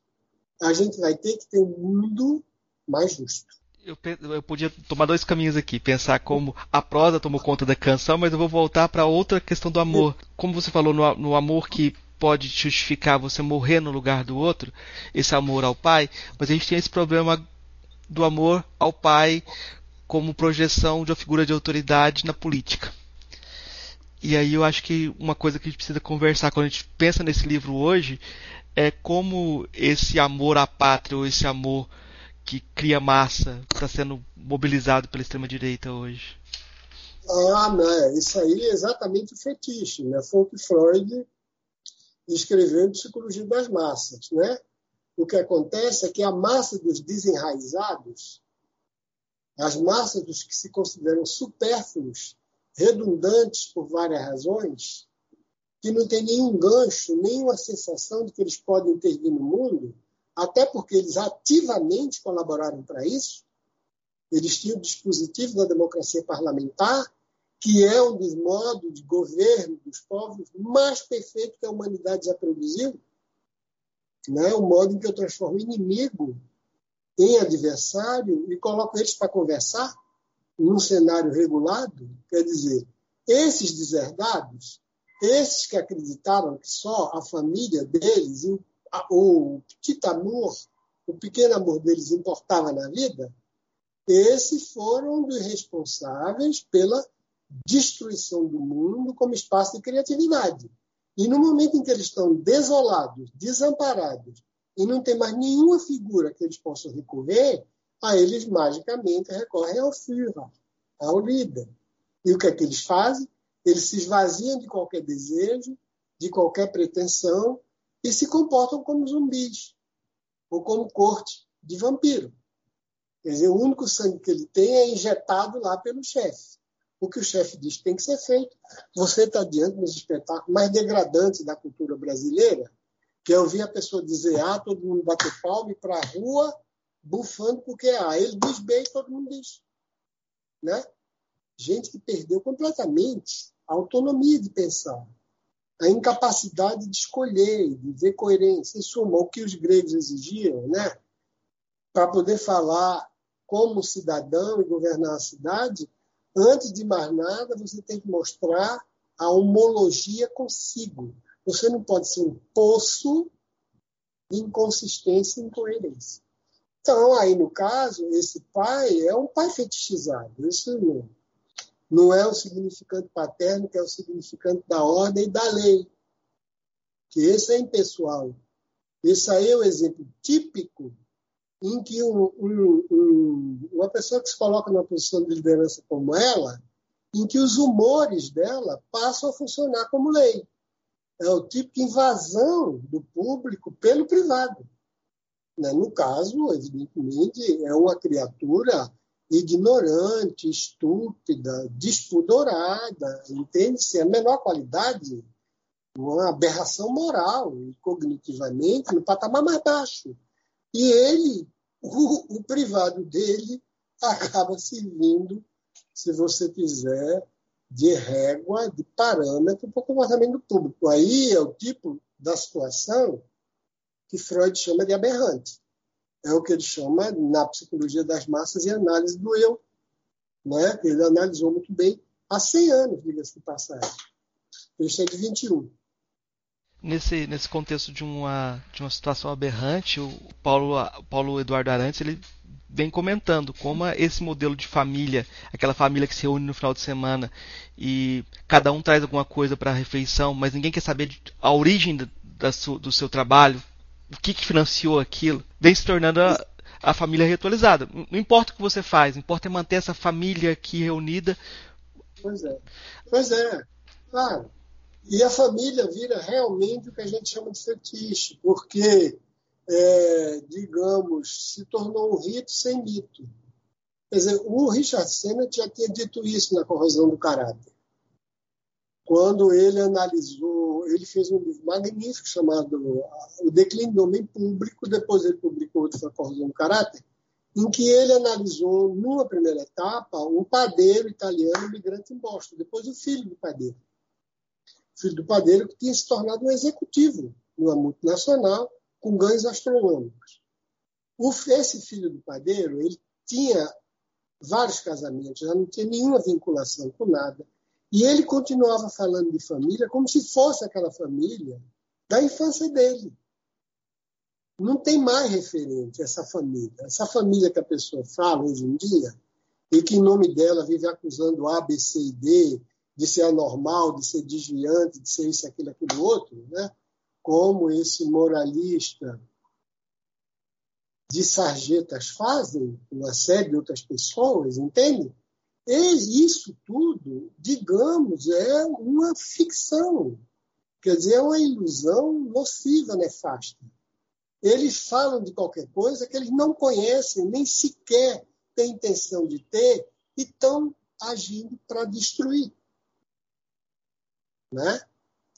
a gente vai ter que ter um mundo mais justo.
Eu, eu podia tomar dois caminhos aqui, pensar como a prosa tomou conta da canção, mas eu vou voltar para outra questão do amor. Como você falou no, no amor que pode justificar você morrer no lugar do outro, esse amor ao pai, mas a gente tem esse problema do amor ao pai como projeção de uma figura de autoridade na política. E aí eu acho que uma coisa que a gente precisa conversar quando a gente pensa nesse livro hoje é como esse amor à pátria ou esse amor que cria massa está sendo mobilizado pela extrema direita hoje.
Ah, né? Isso aí é exatamente o fetiche, né? Foi o que Freud escreveu em Psicologia das Massas. Né? O que acontece é que a massa dos desenraizados, as massas dos que se consideram supérfluos, redundantes por várias razões, que não tem nenhum gancho, nenhuma sensação de que eles podem intervir no mundo, até porque eles ativamente colaboraram para isso. Eles tinham o dispositivo da democracia parlamentar, que é um dos modos de governo dos povos mais perfeito que a humanidade já produziu. Né? O modo em que eu transformo inimigo em adversário e coloco eles para conversar num cenário regulado. Quer dizer, esses deserdados esses que acreditaram que só a família deles, o petit amor, o pequeno amor deles importava na vida, esses foram os responsáveis pela destruição do mundo como espaço de criatividade. E no momento em que eles estão desolados, desamparados, e não tem mais nenhuma figura que eles possam recorrer, a eles magicamente recorrem ao Führer, ao líder. E o que é que eles fazem? Eles se esvaziam de qualquer desejo, de qualquer pretensão e se comportam como zumbis ou como corte de vampiro. Quer dizer, o único sangue que ele tem é injetado lá pelo chefe. O que o chefe diz tem que ser feito. Você está diante dos espetáculos mais degradantes da cultura brasileira, que é ouvir a pessoa dizer A, ah, todo mundo bater palma e para a rua bufando porque A. Ah, ele diz B e todo mundo diz. Né? gente que perdeu completamente a autonomia de pensar, a incapacidade de escolher, de ver coerência. Em suma, o que os gregos exigiam, né, para poder falar como cidadão e governar a cidade, antes de mais nada, você tem que mostrar a homologia consigo. Você não pode ser um poço de inconsistência e incoerência. Então, aí no caso, esse pai é um pai fetichizado. Isso não, não é o significante paterno, que é o significante da ordem e da lei. Que esse é impessoal. Esse aí é o exemplo típico em que um, um, um, uma pessoa que se coloca numa posição de liderança como ela, em que os humores dela passam a funcionar como lei. É o tipo de invasão do público pelo privado. Né? No caso, evidentemente, é uma criatura ignorante, estúpida, despudorada, entende-se? A menor qualidade, uma aberração moral e cognitivamente no patamar mais baixo. E ele, o, o privado dele, acaba servindo, se você quiser, de régua, de parâmetro para o comportamento público. Aí é o tipo da situação que Freud chama de aberrante é o que ele chama, na psicologia das massas, e análise do eu. Né? Ele analisou muito bem há 100 anos, diga-se de passagem. Ele é de 21.
Nesse, nesse contexto de uma, de uma situação aberrante, o Paulo, Paulo Eduardo Arantes ele vem comentando como esse modelo de família, aquela família que se reúne no final de semana e cada um traz alguma coisa para a refeição, mas ninguém quer saber a origem da, do seu trabalho, o que, que financiou aquilo, vem se tornando a, a família reatualizada. Não importa o que você faz, importa é manter essa família aqui reunida.
Pois é. Pois é, claro. E a família vira realmente o que a gente chama de fetiche, porque, é, digamos, se tornou um rito sem mito. Quer dizer, o Richard Sennett já tinha dito isso na corrosão do caráter quando ele analisou, ele fez um livro magnífico chamado O Declínio do Homem Público, depois ele publicou outro, a Corrosão do Caráter, em que ele analisou, numa primeira etapa, um padeiro italiano migrante em Boston, depois o filho do padeiro. O filho do padeiro que tinha se tornado um executivo numa multinacional com ganhos astronômicos. O, esse filho do padeiro, ele tinha vários casamentos, já não tinha nenhuma vinculação com nada, e ele continuava falando de família como se fosse aquela família da infância dele. Não tem mais referente essa família. Essa família que a pessoa fala hoje em dia, e que em nome dela vive acusando A, B, C e D de ser anormal, de ser desviante, de ser isso, aquilo, aquilo outro, né? Como esse moralista de sarjetas fazem, uma série de outras pessoas, entende? E isso tudo, digamos, é uma ficção. Quer dizer, é uma ilusão nociva, nefasta. Eles falam de qualquer coisa que eles não conhecem, nem sequer têm intenção de ter, e estão agindo para destruir. Né?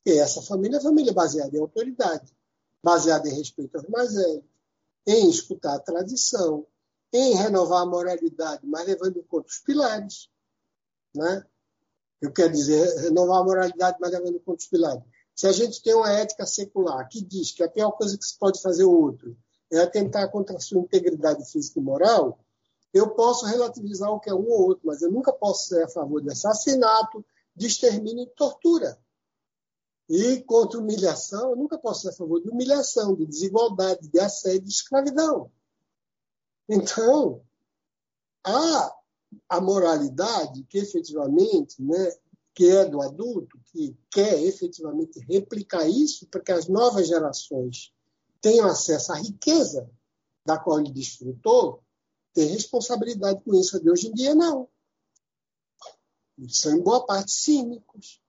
E essa família é família baseada em autoridade, baseada em respeito aos mais velhos, em escutar a tradição, em renovar a moralidade, mas levando em conta os pilares. Né? Eu quero dizer, renovar a moralidade, mas levando em conta os pilares. Se a gente tem uma ética secular que diz que a pior coisa que se pode fazer o outro é atentar contra a sua integridade física e moral, eu posso relativizar o que é um ou outro, mas eu nunca posso ser a favor de assassinato, de extermínio e tortura. E contra humilhação, eu nunca posso ser a favor de humilhação, de desigualdade, de assédio, de escravidão. Então, a, a moralidade que efetivamente né, que é do adulto, que quer efetivamente replicar isso para que as novas gerações tenham acesso à riqueza da qual ele desfrutou, tem responsabilidade com isso. De hoje em dia, não. Eles são, em boa parte, cínicos.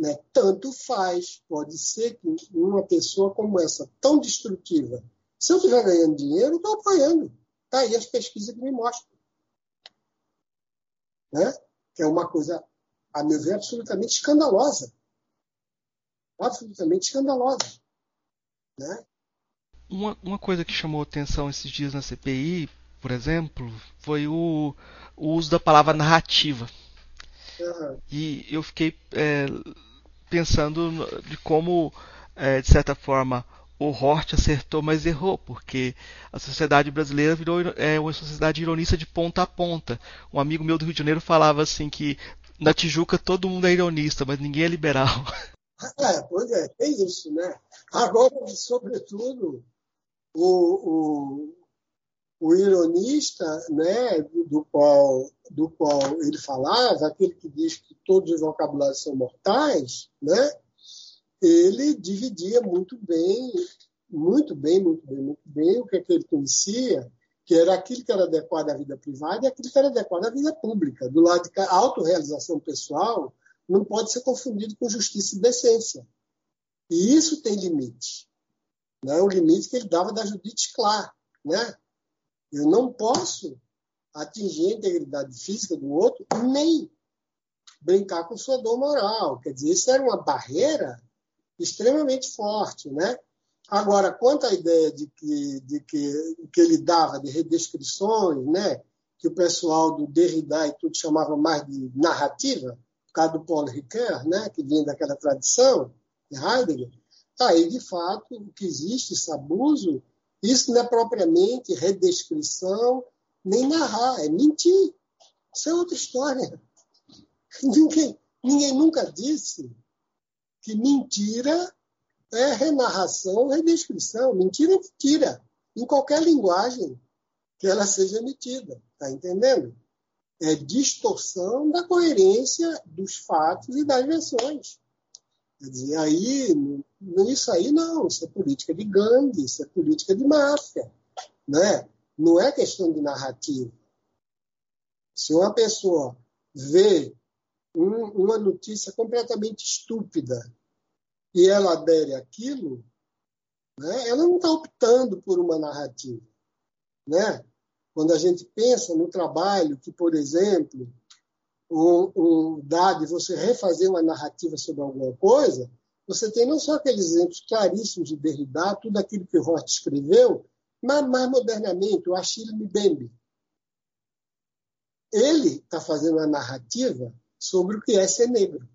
Né? Tanto faz. Pode ser que uma pessoa como essa, tão destrutiva, se eu estiver ganhando dinheiro, eu estou apoiando. Está aí as pesquisas que me mostram. Né? Que é uma coisa a meu ver, absolutamente escandalosa. Absolutamente escandalosa. Né?
Uma, uma coisa que chamou atenção esses dias na CPI, por exemplo, foi o, o uso da palavra narrativa. Uhum. E eu fiquei é, pensando de como, é, de certa forma, o Hort acertou, mas errou, porque a sociedade brasileira virou é, uma sociedade ironista de ponta a ponta. Um amigo meu do Rio de Janeiro falava assim que na Tijuca todo mundo é ironista, mas ninguém é liberal.
É, pois é, tem isso, né? Agora, sobretudo, o, o, o ironista, né, do qual, do qual ele falava, aquele que diz que todos os vocabulários são mortais, né, ele dividia muito bem, muito bem, muito bem, muito bem o que, é que ele conhecia que era aquilo que era adequado à vida privada e aquilo que era adequado à vida pública. Do lado de autorrealização pessoal não pode ser confundido com justiça e decência. E isso tem limite. Né? O limite que ele dava da Judite Clark. Né? Eu não posso atingir a integridade física do outro nem brincar com sua dor moral. Quer dizer, isso era uma barreira extremamente forte, né? Agora, quanto à ideia de que, de que, que ele dava de redescrições, né, que o pessoal do Derrida e tudo chamava mais de narrativa, por causa do Paul Ricoeur, né, que vinha daquela tradição de Heidegger, aí, de fato, o que existe, esse abuso, isso não é propriamente redescrição, nem narrar, é mentir. Isso é outra história. Ninguém, ninguém nunca disse que mentira é renarração, redescrição. Mentira é mentira, em qualquer linguagem que ela seja emitida. Está entendendo? É distorção da coerência dos fatos e das versões. Quer dizer, aí, isso aí não, isso é política de gangue, isso é política de máfia. Né? Não é questão de narrativa. Se uma pessoa vê um, uma notícia completamente estúpida e ela adere aquilo, né, ela não está optando por uma narrativa. Né? Quando a gente pensa no trabalho que, por exemplo, um, dá de você refazer uma narrativa sobre alguma coisa, você tem não só aqueles exemplos claríssimos de Derrida, tudo aquilo que Roth escreveu, mas mais modernamente, o Achille Mbembe. Ele está fazendo uma narrativa sobre o que é ser negro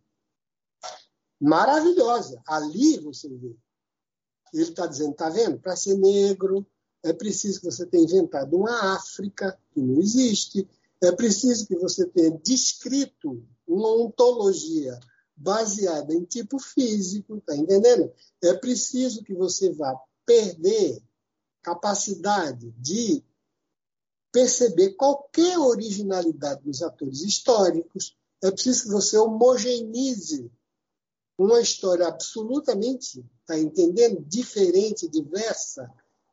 maravilhosa. Ali você vê. Ele está dizendo, está vendo? Para ser negro, é preciso que você tenha inventado uma África, que não existe. É preciso que você tenha descrito uma ontologia baseada em tipo físico, tá entendendo? É preciso que você vá perder capacidade de perceber qualquer originalidade dos atores históricos. É preciso que você homogeneize uma história absolutamente, está entendendo, diferente, diversa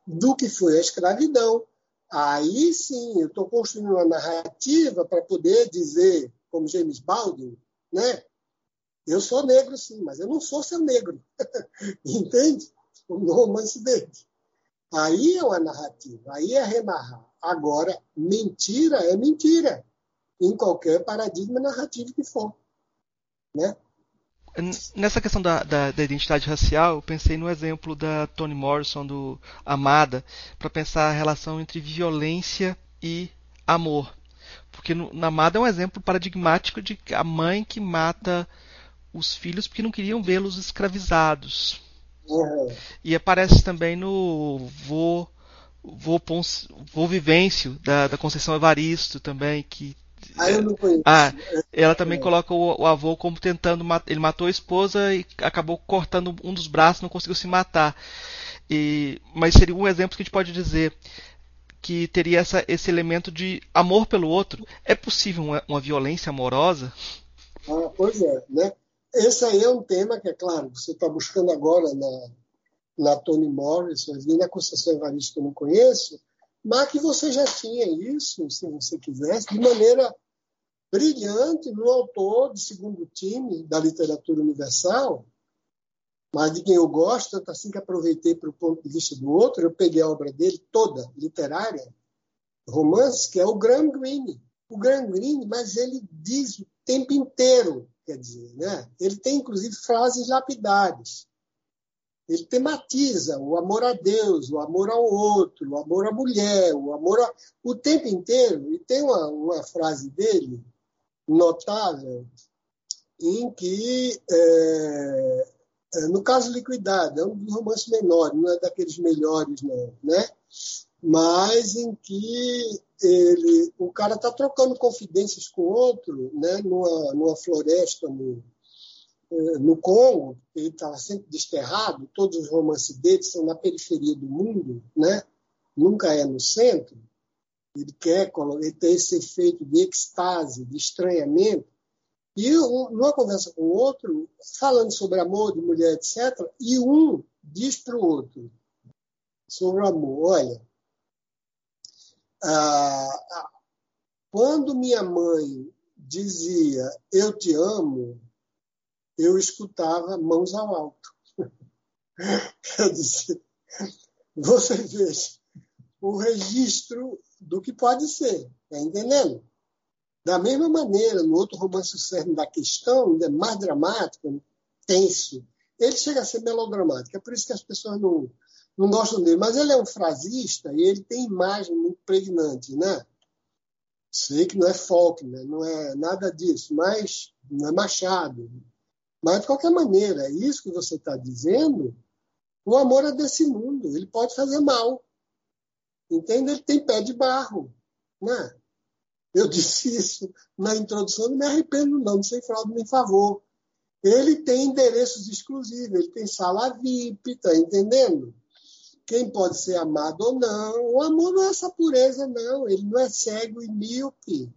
do que foi a escravidão. Aí sim, eu estou construindo uma narrativa para poder dizer, como James Baldwin, né? Eu sou negro, sim, mas eu não sou seu negro. Entende? No romance dele. Aí é uma narrativa, aí é renarrar. Agora, mentira é mentira, em qualquer paradigma narrativo que for. Né?
Nessa questão da, da, da, identidade racial, eu pensei no exemplo da Toni Morrison, do Amada, para pensar a relação entre violência e amor. Porque no, na Amada é um exemplo paradigmático de a mãe que mata os filhos porque não queriam vê-los escravizados. Uhum. E aparece também no Vô, Vô, Pons, Vô Vivêncio, da, da Conceição Evaristo também, que
ah, eu não conheço.
Ah, ela também coloca o, o, avô como tentando ele matou a esposa e acabou cortando um dos braços, não conseguiu se matar. E, mas seria um exemplo que a gente pode dizer que teria essa, esse elemento de amor pelo outro. É possível uma, uma violência amorosa?
Ah, pois é, né? Esse aí é um tema que, é claro, você está buscando agora na, na Toni Morrison, na Conceição Evaristo que eu não conheço, mas que você já tinha isso, se você quisesse, de maneira brilhante no autor de segundo time da literatura universal, mas de quem eu gosto, tanto assim que aproveitei para o ponto de vista do outro, eu peguei a obra dele toda, literária, romance, que é o Graham Greene. O Graham Greene, mas ele diz o tempo inteiro quer dizer, né? Ele tem inclusive frases lapidares. Ele tematiza o amor a Deus, o amor ao outro, o amor à mulher, o amor a... o tempo inteiro. E tem uma, uma frase dele notável em que, é, é, no caso Liquidado, é um dos romances menores, não é daqueles melhores, não, né? mas em que ele, o cara está trocando confidências com outro, né, numa, numa floresta no, no Congo, ele estava sempre desterrado, todos os romances dele são na periferia do mundo, né, nunca é no centro. Ele quer ele tem esse efeito de extase, de estranhamento. E numa conversa com o outro, falando sobre amor de mulher, etc., e um diz para o outro sobre o amor: olha, ah, quando minha mãe dizia eu te amo, eu escutava mãos ao alto. Quer dizer, você veja o registro do que pode ser, está entendendo? Da mesma maneira, no outro romance, o cerne da questão, é mais dramático, tenso, ele chega a ser melodramático. É por isso que as pessoas não, não gostam dele, mas ele é um frasista e ele tem imagem muito pregnante, né? Sei que não é Faulkner, não é nada disso, mas não é Machado. Mas, de qualquer maneira, isso que você está dizendo, o amor é desse mundo, ele pode fazer mal. Entende? Ele tem pé de barro. Né? Eu disse isso na introdução, não me arrependo, não, não sei fraude nem favor. Ele tem endereços exclusivos, ele tem sala VIP, tá entendendo? quem pode ser amado ou não. O amor não é essa pureza, não. Ele não é cego e míope.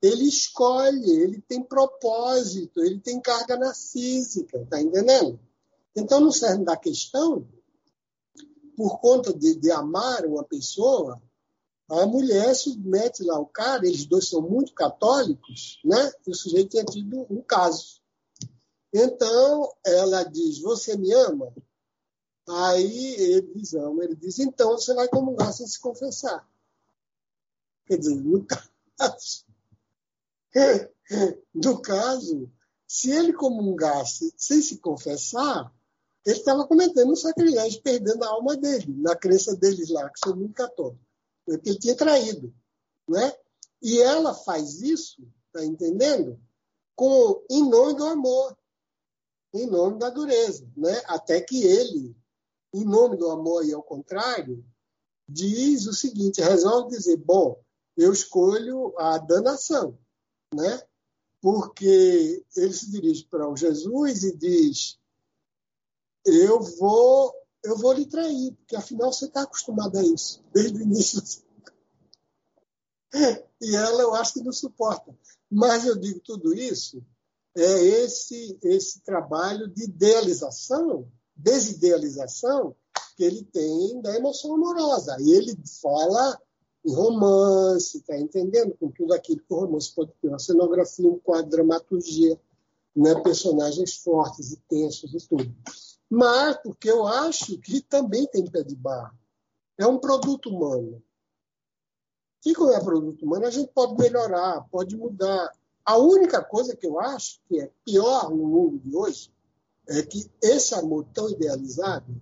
Ele escolhe, ele tem propósito, ele tem carga na física, tá entendendo? Então, no cerne da questão, por conta de, de amar uma pessoa, a mulher submete lá o cara, eles dois são muito católicos, né? E o sujeito tinha tido um caso. Então, ela diz: Você me ama? Aí eles amam, ele diz, então você vai comungar sem se confessar. Quer dizer, no caso, no caso se ele comungasse sem se confessar, ele estava cometendo um sacrilégio, perdendo a alma dele, na crença deles lá, que são muito católicos. Porque ele tinha traído. Né? E ela faz isso, tá entendendo? Com, em nome do amor, em nome da dureza. Né? Até que ele em nome do amor e ao contrário, diz o seguinte: resolve dizer, bom, eu escolho a danação, né? Porque ele se dirige para o Jesus e diz: eu vou, eu vou lhe trair, porque afinal você está acostumado a isso desde o início. E ela, eu acho que não suporta. Mas eu digo tudo isso é esse esse trabalho de idealização desidealização que ele tem da emoção amorosa. E ele fala em romance, está entendendo? Com tudo aquilo que o romance pode ter, uma cenografia, um quadro, dramaturgia, né, personagens fortes e tensos e tudo. Mas porque eu acho que também tem pé de barro. É um produto humano. E como é produto humano, a gente pode melhorar, pode mudar. A única coisa que eu acho que é pior no mundo de hoje é que esse amor tão idealizado,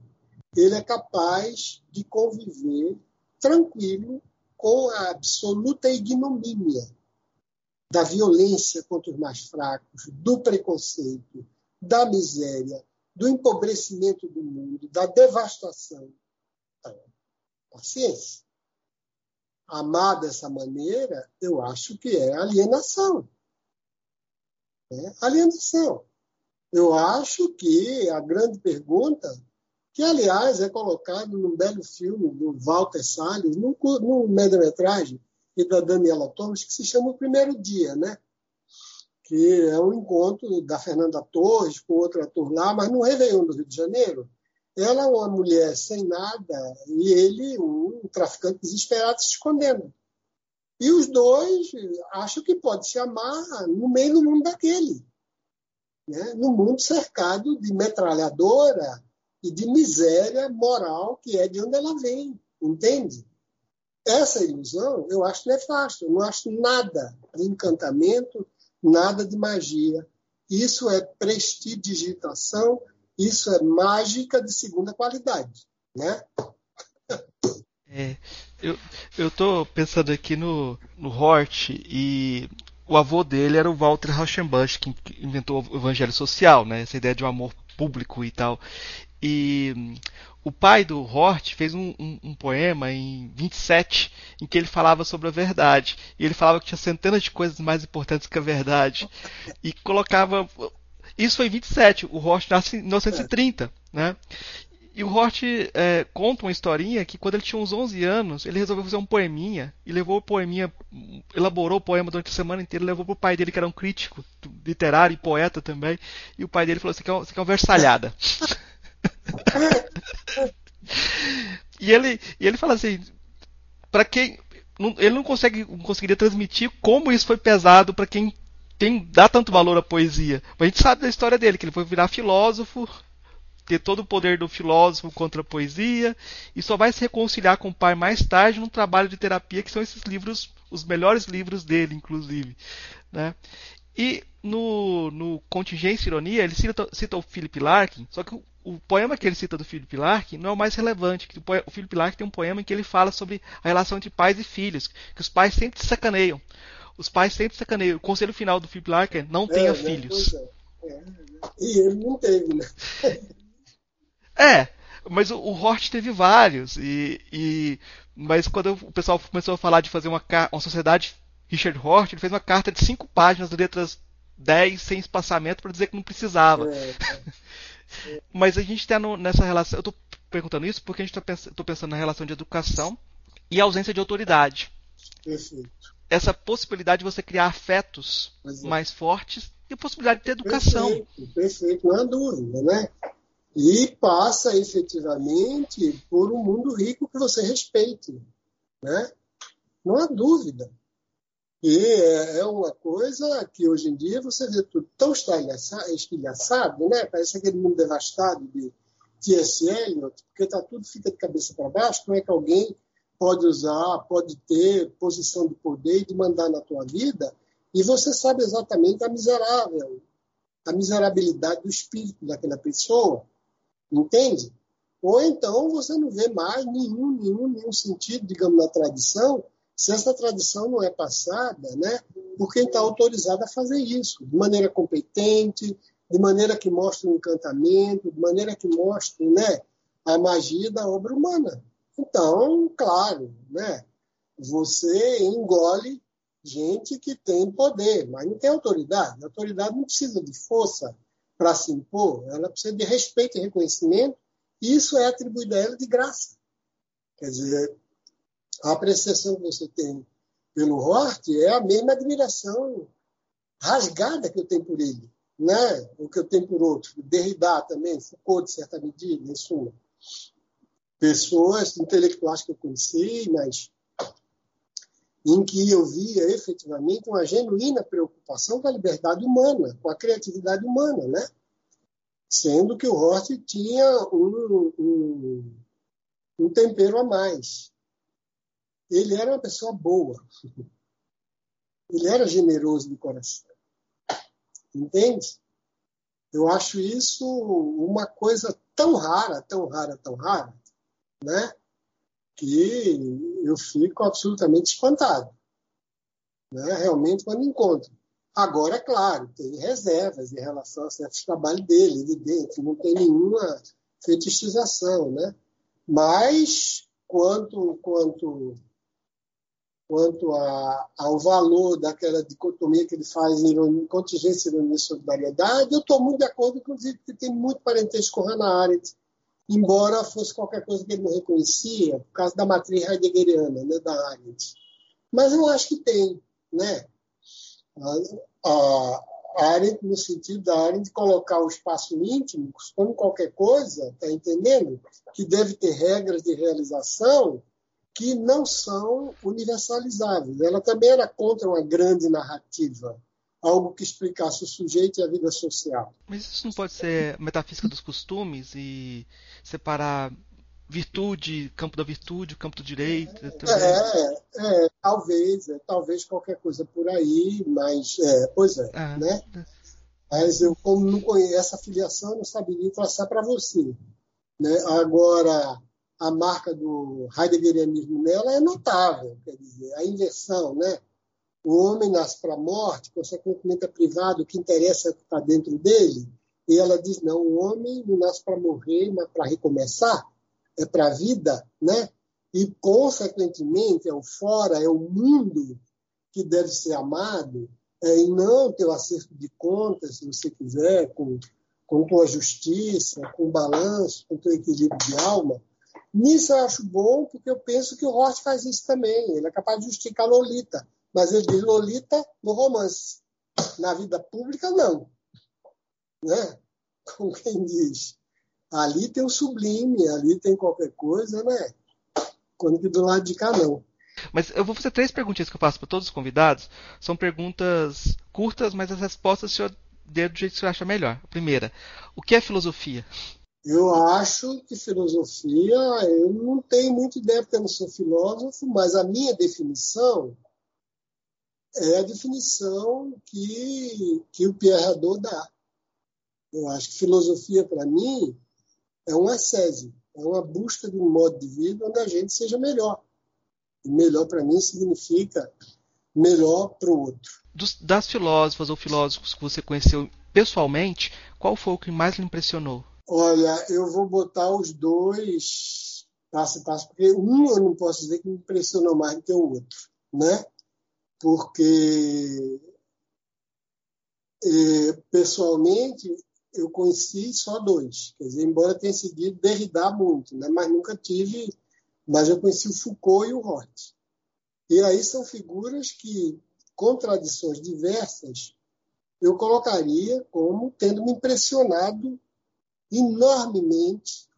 ele é capaz de conviver tranquilo com a absoluta ignomínia da violência contra os mais fracos, do preconceito, da miséria, do empobrecimento do mundo, da devastação. Então, paciência. Amar dessa maneira, eu acho que é alienação. É alienação. Eu acho que a grande pergunta, que aliás é colocado num belo filme do Walter Salles, num, num média-metragem, e da Daniela Thomas, que se chama O Primeiro Dia, né? que é um encontro da Fernanda Torres com outro ator lá, mas no Réveillon do Rio de Janeiro, ela é uma mulher sem nada e ele um traficante desesperado se escondendo. E os dois acham que pode se amar no meio do mundo daquele. Né? No mundo cercado de metralhadora e de miséria moral que é de onde ela vem. Entende? Essa ilusão eu acho nefasta. Eu não acho nada de encantamento, nada de magia. Isso é prestidigitação, isso é mágica de segunda qualidade, né?
É, eu, eu tô pensando aqui no, no Hort e o avô dele era o Walter Rauschenbusch, que inventou o evangelho social, né? Essa ideia de um amor público e tal. E o pai do Hort fez um, um, um, poema em 27 em que ele falava sobre a verdade. E ele falava que tinha centenas de coisas mais importantes que a verdade. E colocava. Isso foi em 27, o Hort nasce em 1930. Né? E o Hort é, conta uma historinha que quando ele tinha uns 11 anos, ele resolveu fazer um poeminha e levou o poeminha, elaborou o poema durante a semana inteira, levou para o pai dele, que era um crítico literário e poeta também. E o pai dele falou: Você quer, você quer uma versalhada? e ele, e ele fala assim, para quem ele não consegue não conseguiria transmitir como isso foi pesado para quem tem dá tanto valor à poesia. A gente sabe da história dele que ele foi virar filósofo, ter todo o poder do filósofo contra a poesia e só vai se reconciliar com o pai mais tarde num trabalho de terapia que são esses livros, os melhores livros dele, inclusive, né? E no, no Contingência e Ironia, ele cita, cita o Philip Larkin, só que o, o, poema que ele cita do Philip Larkin não é o mais relevante. O, o Philip Larkin tem um poema em que ele fala sobre a relação entre pais e filhos, que os pais sempre se sacaneiam. Os pais sempre sacaneiam. O conselho final do Philip Larkin é não é, tenha né? filhos. É.
É. E ele não teve, né?
é, mas o, o Hort teve vários. E, e, mas quando o pessoal começou a falar de fazer uma, uma sociedade Richard Hort, ele fez uma carta de cinco páginas, letras 10, sem espaçamento, para dizer que não precisava. É, é. Mas a gente está nessa relação. Eu estou perguntando isso porque a gente está pens pensando na relação de educação e ausência de autoridade.
Perfeito.
Essa possibilidade de você criar afetos é. mais fortes e a possibilidade de ter educação.
Perfeito, perfeito, não há dúvida, né? E passa efetivamente por um mundo rico que você respeite, né? Não há dúvida. E é, é uma coisa que hoje em dia você vê tudo tão estilhaçado, né? Parece aquele mundo devastado de T.S. Eliot, porque tá, tudo fica de cabeça para baixo. Como é que alguém pode usar, pode ter posição de poder e de mandar na tua vida e você sabe exatamente a miserável, a miserabilidade do espírito daquela pessoa, entende? Ou então você não vê mais nenhum, nenhum, nenhum sentido, digamos, na tradição se essa tradição não é passada né, por quem está autorizado a fazer isso, de maneira competente, de maneira que mostre um encantamento, de maneira que mostre né, a magia da obra humana. Então, claro, né, você engole gente que tem poder, mas não tem autoridade. A autoridade não precisa de força para se impor, ela precisa de respeito e reconhecimento, e isso é atribuído a ela de graça. Quer dizer, a apreciação que você tem pelo Hort é a mesma admiração rasgada que eu tenho por ele, né? o que eu tenho por outro. Derrida também, Foucault, de certa medida, em suma. Pessoas intelectuais que eu conheci, mas em que eu via efetivamente uma genuína preocupação com a liberdade humana, com a criatividade humana, né? Sendo que o Hort tinha um, um, um tempero a mais. Ele era uma pessoa boa. Ele era generoso de coração. Entende? Eu acho isso uma coisa tão rara, tão rara, tão rara, né? que eu fico absolutamente espantado. Né? Realmente, quando encontro. Agora, é claro, tem reservas em relação a certos trabalhos dele, evidente, não tem nenhuma fetichização, né? Mas, quanto, quanto, quanto a, ao valor daquela dicotomia que ele faz em contingência, ironia e solidariedade, eu estou muito de acordo, inclusive, que tem muito parentesco com Hannah Arendt, embora fosse qualquer coisa que ele não reconhecia, por causa da matriz heideggeriana, né, da Arendt. Mas eu acho que tem, né? A, a, Arendt, no sentido da Arendt colocar o espaço íntimo como qualquer coisa, tá entendendo? Que deve ter regras de realização que não são universalizáveis. Ela também era contra uma grande narrativa, algo que explicasse o sujeito e a vida social.
Mas isso não pode ser metafísica dos costumes e separar virtude, campo da virtude, campo do direito?
É, é, talvez, é, talvez qualquer coisa por aí, mas, é, pois é, ah, né? Mas eu, como não conheço essa filiação, não saberia traçar para você. Né? Agora, a marca do heideggerianismo nela é notável, quer dizer, a inversão, né? o homem nasce para a morte, consequentemente é privado, o que interessa é o que está dentro dele. E ela diz: não, o homem não nasce para morrer, mas para recomeçar, é para a vida, né? E, consequentemente, é o fora, é o mundo que deve ser amado, é, e não ter o acerto de contas, se você quiser, com, com tua justiça, com balanço, com teu equilíbrio de alma. Nisso eu acho bom, porque eu penso que o Roth faz isso também. Ele é capaz de justificar Lolita mas ele diz Lolita no romance. Na vida pública, não. Né? Como quem diz. Ali tem o sublime, ali tem qualquer coisa, né? Quando que do lado de cá, não.
Mas eu vou fazer três perguntinhas que eu faço para todos os convidados. São perguntas curtas, mas as respostas o senhor dê do jeito que o senhor acha melhor. Primeira, o que é filosofia?
Eu acho que filosofia, eu não tenho muita ideia porque eu não sou filósofo, mas a minha definição é a definição que, que o Pierre Hadot dá. Eu acho que filosofia, para mim, é um ascese, é uma busca de um modo de vida onde a gente seja melhor. E melhor, para mim, significa melhor para o outro.
Dos, das filósofas ou filósofos que você conheceu pessoalmente, qual foi o que mais lhe impressionou?
Olha, eu vou botar os dois passo a passo, porque um eu não posso dizer que me impressionou mais do que o outro, né? porque é, pessoalmente eu conheci só dois, quer dizer, embora tenha seguido Derrida muito, né, mas nunca tive, mas eu conheci o Foucault e o Roth. E aí são figuras que, com tradições diversas, eu colocaria como tendo me impressionado enormemente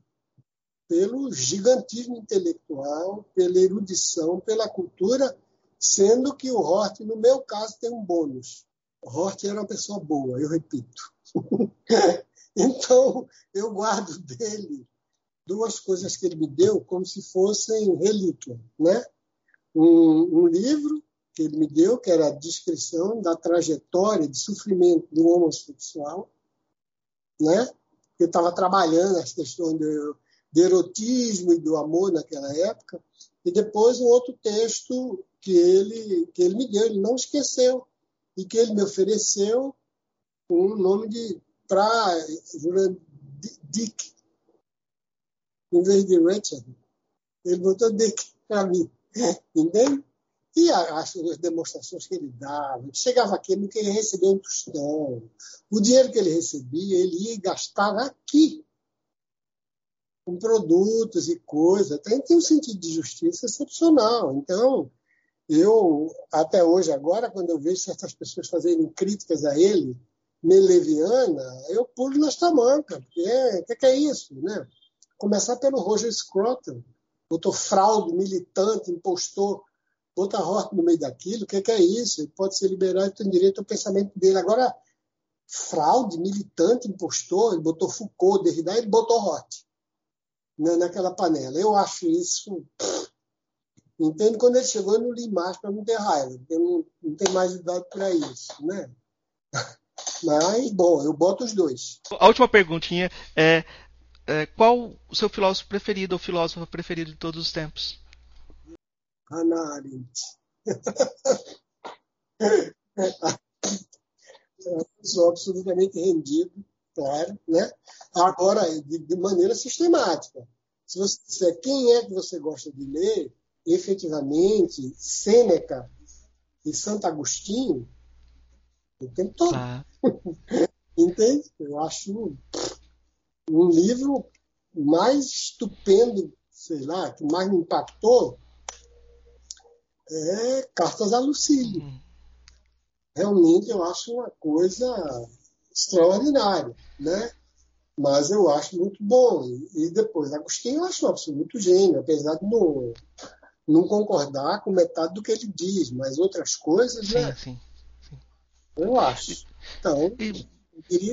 pelo gigantismo intelectual, pela erudição, pela cultura Sendo que o Hort, no meu caso, tem um bônus. O Hort era uma pessoa boa, eu repito. então, eu guardo dele duas coisas que ele me deu como se fossem relíquia. Né? Um, um livro que ele me deu, que era a descrição da trajetória de sofrimento do homossexual, né? Eu estava trabalhando as questões do, do erotismo e do amor naquela época, e depois um outro texto que ele, que ele me deu, ele não esqueceu, e que ele me ofereceu o nome de pra, Dick, em vez de Richard. Ele botou Dick para mim, entende? E as, as demonstrações que ele dava, chegava aqui, não queria receber um tostão. O dinheiro que ele recebia, ele ia gastava aqui, com produtos e coisas. Então, tem um sentido de justiça excepcional. Então, eu, até hoje, agora, quando eu vejo certas pessoas fazerem críticas a ele, meio leviana, eu pulo nas tamancas, porque é, que, que é isso, né? Começar pelo Roger Scruton, doutor fraude, militante, impostor, botar Hort no meio daquilo, o que, que, é isso? Ele pode ser liberal e tem direito ao pensamento dele. Agora, fraude, militante, impostor, ele botou Foucault, Derrida, ele botou Hort né, naquela panela. Eu acho isso. Entendo quando ele chegou, eu não li mais para não ter raiva, não, não mais idade para isso, né? Mas, bom, eu boto os dois.
A última perguntinha é, é qual o seu filósofo preferido ou filósofo preferido de todos os tempos?
Hannah Arendt. eu sou absolutamente rendido, claro, né? Agora, de, de maneira sistemática. Se você disser quem é que você gosta de ler, efetivamente, Sêneca e Santo Agostinho, o tempo todo. Ah. Entende? Eu acho um livro mais estupendo, sei lá, que mais me impactou é Cartas a Lucílio. Uhum. Realmente eu acho uma coisa extraordinária, né? Mas eu acho muito bom. E depois, Agostinho eu acho um absoluto gênio, apesar de não, não concordar com metade do que ele diz, mas outras coisas, sim, né? Sim, sim. Eu acho. Então,
e,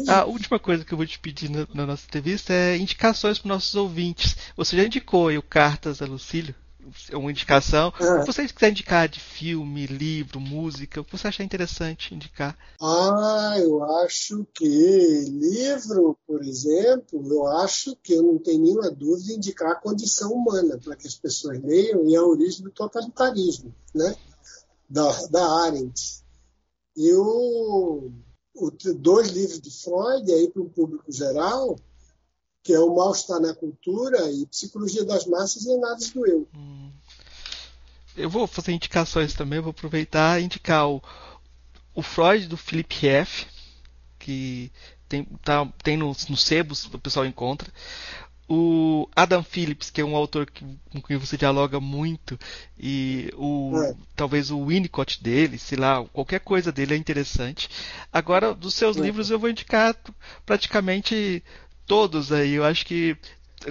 a última coisa que eu vou te pedir na, na nossa entrevista é indicações para nossos ouvintes. Você já indicou aí o Cartas a Lucílio? Uma indicação. É. Se você quiser indicar de filme, livro, música, o que você achar interessante indicar?
Ah, eu acho que livro, por exemplo, eu acho que eu não tenho nenhuma dúvida de indicar a condição humana para que as pessoas leiam e a origem do totalitarismo, né? Da, da Arendt. E o, o, dois livros de Freud, aí para o público geral, que é o mal-estar na cultura e psicologia das massas e análise do eu. Hum.
Eu vou fazer indicações também, vou aproveitar e indicar o, o Freud do Philip F., que tem, tá, tem nos, nos sebos, o pessoal encontra. O Adam Phillips, que é um autor que, com quem você dialoga muito, e o é. talvez o Winnicott dele, sei lá, qualquer coisa dele é interessante. Agora, dos seus é. livros eu vou indicar praticamente todos aí. Eu acho que,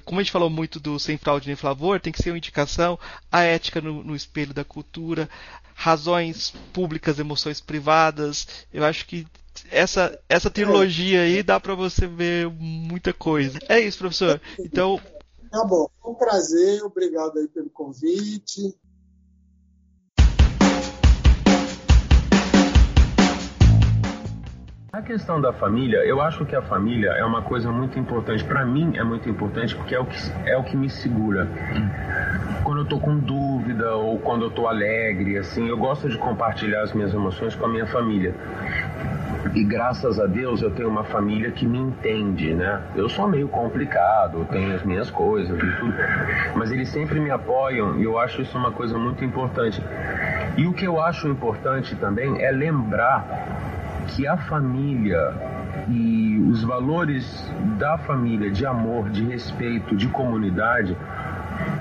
como a gente falou muito do Sem Fraude nem Flavor, tem que ser uma indicação. A ética no, no espelho da cultura, razões públicas, emoções privadas. Eu acho que essa, essa trilogia aí dá para você ver muita coisa. É isso, professor. Então.
Tá bom, foi um prazer, obrigado aí pelo convite.
A questão da família, eu acho que a família é uma coisa muito importante. Para mim é muito importante porque é o que, é o que me segura. Quando eu tô com dúvida ou quando eu tô alegre, assim, eu gosto de compartilhar as minhas emoções com a minha família. E graças a Deus eu tenho uma família que me entende, né? Eu sou meio complicado, tenho as minhas coisas e tudo, mas eles sempre me apoiam e eu acho isso uma coisa muito importante. E o que eu acho importante também é lembrar que a família e os valores da família, de amor, de respeito, de comunidade,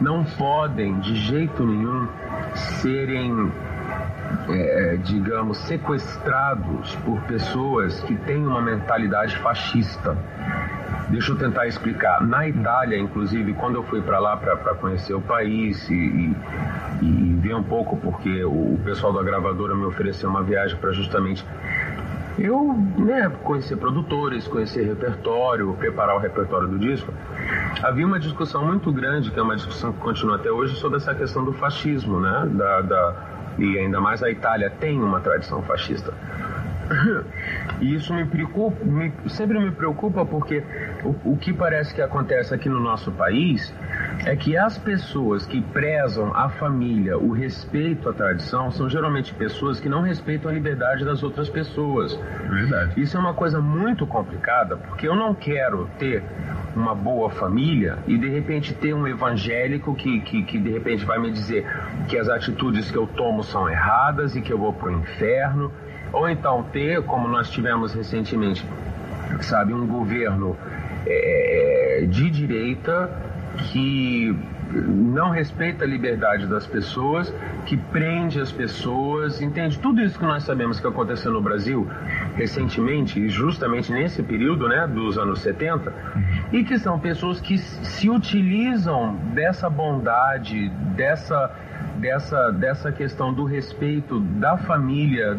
não podem de jeito nenhum serem, é, digamos, sequestrados por pessoas que têm uma mentalidade fascista. Deixa eu tentar explicar. Na Itália, inclusive, quando eu fui para lá para conhecer o país e, e, e, ver um pouco, porque o pessoal da gravadora me ofereceu uma viagem para justamente eu né, conhecer produtores, conhecer repertório, preparar o repertório do disco, havia uma discussão muito grande, que é uma discussão que continua até hoje, sobre essa questão do fascismo, né? Da, da, e ainda mais a Itália tem uma tradição fascista. E isso me preocupa, me, sempre me preocupa porque o, o que parece que acontece aqui no nosso país é que as pessoas que prezam a família, o respeito à tradição, são geralmente pessoas que não respeitam a liberdade das outras pessoas.
Verdade.
Isso é uma coisa muito complicada, porque eu não quero ter uma boa família e de repente ter um evangélico que, que, que de repente vai me dizer que as atitudes que eu tomo são erradas e que eu vou pro inferno ou então ter, como nós tivemos recentemente, sabe, um governo é, é, de direita que não respeita a liberdade das pessoas, que prende as pessoas, entende? Tudo isso que nós sabemos que aconteceu no Brasil recentemente, e justamente nesse período, né, dos anos 70, e que são pessoas que se utilizam dessa bondade, dessa dessa, dessa questão do respeito da família,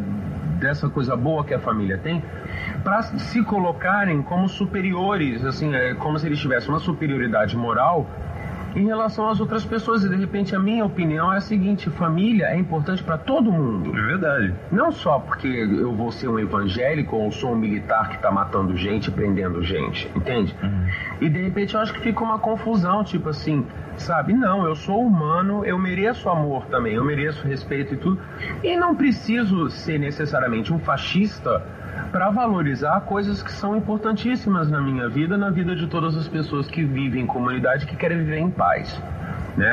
dessa coisa boa que a família tem, para se colocarem como superiores, assim, é como se eles tivessem uma superioridade moral em relação às outras pessoas. E de repente a minha opinião é a seguinte: família é importante para todo mundo.
É verdade.
Não só porque eu vou ser um evangélico ou sou um militar que está matando gente, prendendo gente, entende? Uhum. E de repente eu acho que fica uma confusão, tipo assim, sabe? Não, eu sou humano, eu mereço amor também, eu mereço respeito e tudo. E não preciso ser necessariamente um fascista para valorizar coisas que são importantíssimas na minha vida, na vida de todas as pessoas que vivem em comunidade que querem viver em paz. Né?